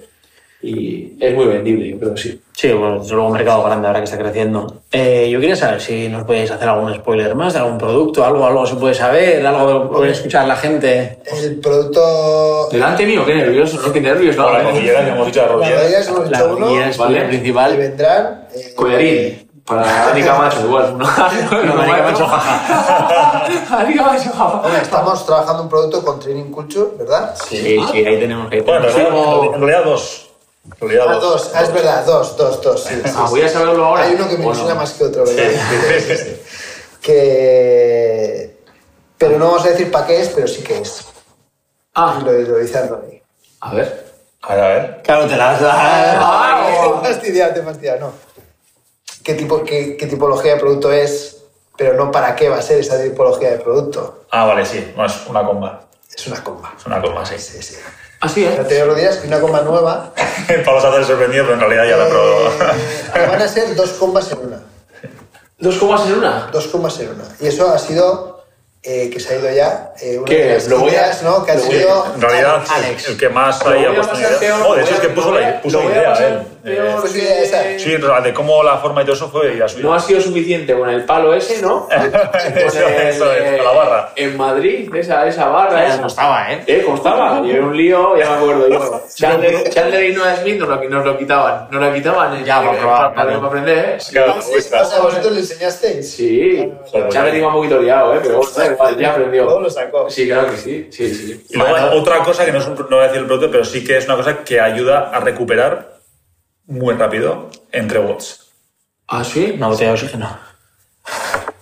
Y es muy vendible, yo creo que sí. Sí, bueno, desde luego un mercado grande ahora que está creciendo. Eh, yo quería saber si nos podéis hacer algún spoiler más de algún producto, algo, algo se puede saber, algo puede escuchar la gente. El producto. Delante mío, qué nervioso, ¿no? Qué nervios, ¿no? La que hemos dicho la La rodilla es vale. el Y principal. vendrán. eh, Collarín. Para Dani Camacho, igual. ¿no? No, Dani Camacho, jaja. Dani Camacho, jaja. Estamos trabajando un producto con Training Culture, ¿verdad? Sí, sí, ahí tenemos que Bueno, en realidad dos. Realidad Ah, dos. dos. Ah, es verdad, dos, dos, dos. Sí, sí, Ah, sí. voy a saberlo ahora. Hay uno que me ¿O ilusiona no? más que otro, ¿verdad? Sí, sí, sí. Que. Pero no vamos a decir para qué es, pero sí que es. Ah, Lo, lo dice Andoni. a ver. A ver, a ver. Claro, te las da. Ah, te fastidia, te fastidia, no. ¿Qué, tipo, qué, qué tipología de producto es? Pero no para qué va a ser esa tipología de producto. Ah, vale, sí. No, es una comba. Es una comba. Es una comba, sí. Sí, sí. Así, ¿eh? No te rodillas y una comba nueva. Pablo se hace sorprendido, pero en realidad ya la he probado. Eh, van a ser dos combas en una. ¿Dos comas en una? Dos combas en una. Y eso ha sido eh, que se ha ido ya. Eh, una ¿Qué? de las Lo voy a- ideas, ¿no? Que ha a- sido. En realidad, Alex. el que más Lo ahí voy ha a Joder, es que a- puso a- la, puso a idea. Peor. Eh, Pues sí, esa. Sí, de cómo la forma y todo eso fue suya. No ha sido suficiente con el palo ese, ¿no? Eso, eso es, con la barra. En Madrid, esa, esa barra. Ya esa. costaba, ¿eh? Eh, costaba. Y era un lío, ya me acuerdo yo. Chandler, Chandler y Noah Smith nos lo, nos lo quitaban. Nos lo quitaban. Ya, eh, para probar, para, claro. para aprender, ¿eh? Claro, sea, vosotros le enseñasteis. Sí. Joder. Chandler iba un poquito liado, ¿eh? Pero bueno, igual, ya aprendió. Luego lo sacó. Sí, claro que sí. Sí, sí. Y luego otra cosa que no, es un- no voy a decir el producto, pero sí que es una cosa que ayuda a recuperar muy rápido entre bots. ¿Ah, sí? Una botella de oxígeno.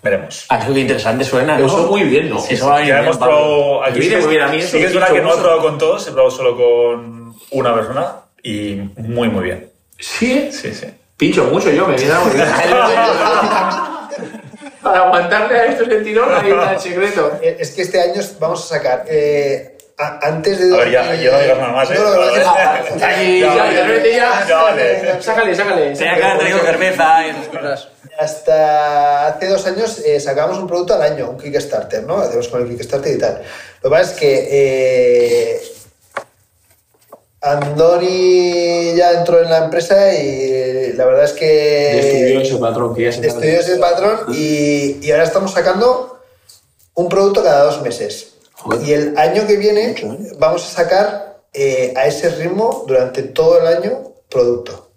Veremos. Ah, eso qué interesante suena, ¿no? Eso muy bien, ¿no? Sí, eso va bien, Ya hemos Pablo. probado aquí. Sí muy bien a mí eso, Sí que es verdad que no he probado con todos, he probado solo con una persona y muy, muy bien. Sí, Sí, sí. Pincho mucho yo, me viene. Para aguantarle a estos sentidos hay un secreto. Eh, Es que este año vamos a sacar. eh, a- antes de. A ver, ya- ya no digas nada más, ¿eh? No, no, no, Ya. Sácale, sácale. Tenía que haber traído cerveza y esas cosas. Hasta hace dos años eh, sacábamos un producto al año, un Kickstarter, ¿no? Hacemos con el Kickstarter y tal. Lo que pasa es que eh, Andoni ya entró en la empresa y la verdad es que... Destruyó ese patrón que ya se Destruyó ese patrón y, y ahora estamos sacando un producto cada dos meses. Joder. Y el año que viene Mucho, ¿eh? vamos a sacar eh, a ese ritmo durante todo el año producto.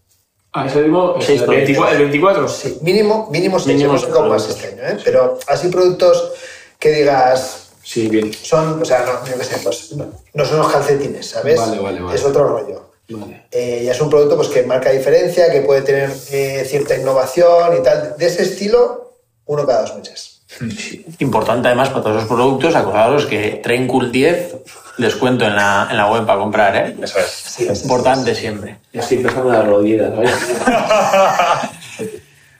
Ah, ese mismo. Seis el 24. El 24. Sí, mínimo, mínimo seis. Mínimo Hemos sacado más este año, ¿eh? Pero así productos que digas Sí, bien. son, o sea, no, yo qué sé, pues no, no son los calcetines, ¿sabes? Vale, vale, vale. Es otro rollo. Vale. Eh, ya es un producto pues, que marca diferencia, que puede tener eh, cierta innovación y tal. De ese estilo, uno cada dos meses. Importante además para todos esos productos, acordaros que Traincool 10 descuento en la, en la web para comprar, ¿eh? Eso es. Sí, sí, Importante siempre. Ya estoy empezando a dar rodillas.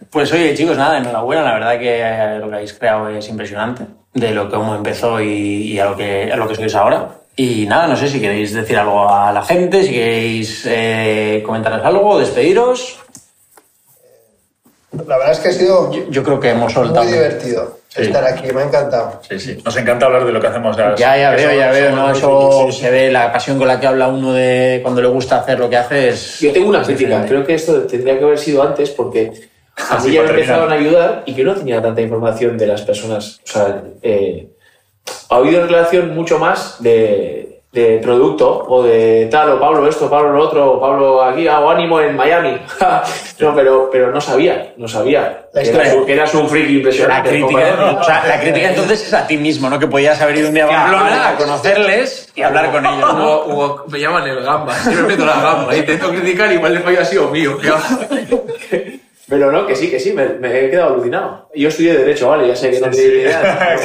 Pues oye, chicos, nada, enhorabuena. La verdad que eh, lo que habéis creado es impresionante de lo que cómo empezó y, y a, lo que, a lo que sois ahora. Y nada, no sé si queréis decir algo a la gente, si queréis eh, comentaros algo, despediros. La verdad es que ha sido Yo, yo creo que hemos soltado. muy divertido Sí. estar aquí, me ha encantado. Sí, sí. Nos encanta hablar de lo que hacemos. Ya, Ya, ya que veo, ya veo, Eso se ve, la pasión con la que habla uno de cuando le gusta hacer lo que hace es. Yo tengo una crítica. diferente. Creo que esto tendría que haber sido antes porque a mí ya me empezaron a ayudar y yo no tenía tanta información de las personas. O sea, eh, ha habido en relación mucho más de, de producto o de tal, o Pablo esto, Pablo lo otro, o Pablo aquí, o ánimo en Miami. no, pero, pero no sabía, no sabía. La que, historia. eras, que eras un friki La impresionante. crítica, o sea, la crítica entonces es a ti mismo, ¿no? Que podías haber ido un día a Pamplona a conocerles y hablar con ellos, ¿no? Hugo- Hugo- me llaman el gamba, siempre meto la gamba, intento criticar igual el fallo ha sido mío. Pero no, que sí, que sí, me, me he quedado alucinado. Yo estudié Derecho, vale, ya sé que no Sí, tiene idea.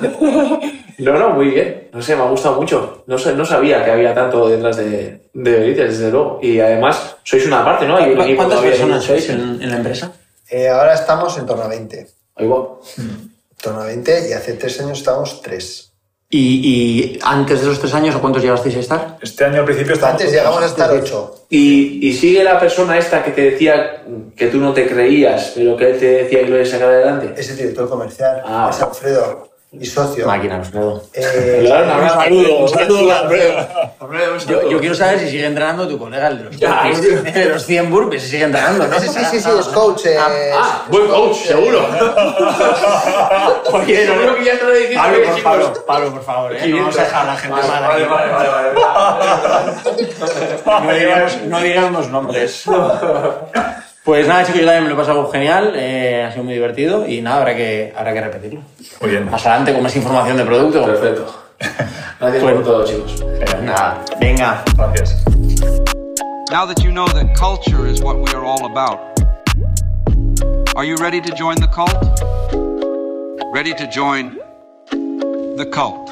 No, no, muy bien. No sé, me ha gustado mucho. No, sé, no sabía que había tanto detrás de, de desde luego. Y además, sois una parte, ¿no? Hay un equipo ¿Cuántas todavía personas sois en, en la empresa? Eh, ahora estamos en torno a 20. Ahí va. En torno a 20 y hace tres años estábamos tres. ¿Y, y antes de esos tres años, ¿a cuántos llegasteis a estar? Este año al principio estábamos Antes llegamos a estar ocho. Y, y sigue la persona esta que te decía que tú no te creías, pero que él te decía que lo ibas a sacar adelante. Ese director comercial Ah, es Alfredo y socio. Máquina, Alfredo. Eh, Le dan un abrazo. Un saludo, Alfredo. Alfredo. Yo, yo quiero saber si sigue entrenando tu colega, el de los, Ya, burpees. de los 100 burpees, si sigue entrenando, ¿no? ese sí, sí, sí, es coach. eh, Ah, buen coach, seguro. Oye, no, seguro que ya te lo he dicho. Pablo, por, chicos. Pablo, Pablo, por favor, ¿eh? no vamos a dejar a la gente Vale, mala vale, aquí. vale, vale, vale. No digamos, no digamos nombres. Pues nada, chicos, yo también me lo he pasado genial, eh, ha sido muy divertido y nada, habrá que, habrá que repetirlo. Muy bien. Más adelante con más información de producto. Perfecto. Gracias Bueno. por todo, chicos. Pero nada, venga. Gracias. Now that you know that culture is what we are all about, are you ready to join the cult? Ready to join the cult?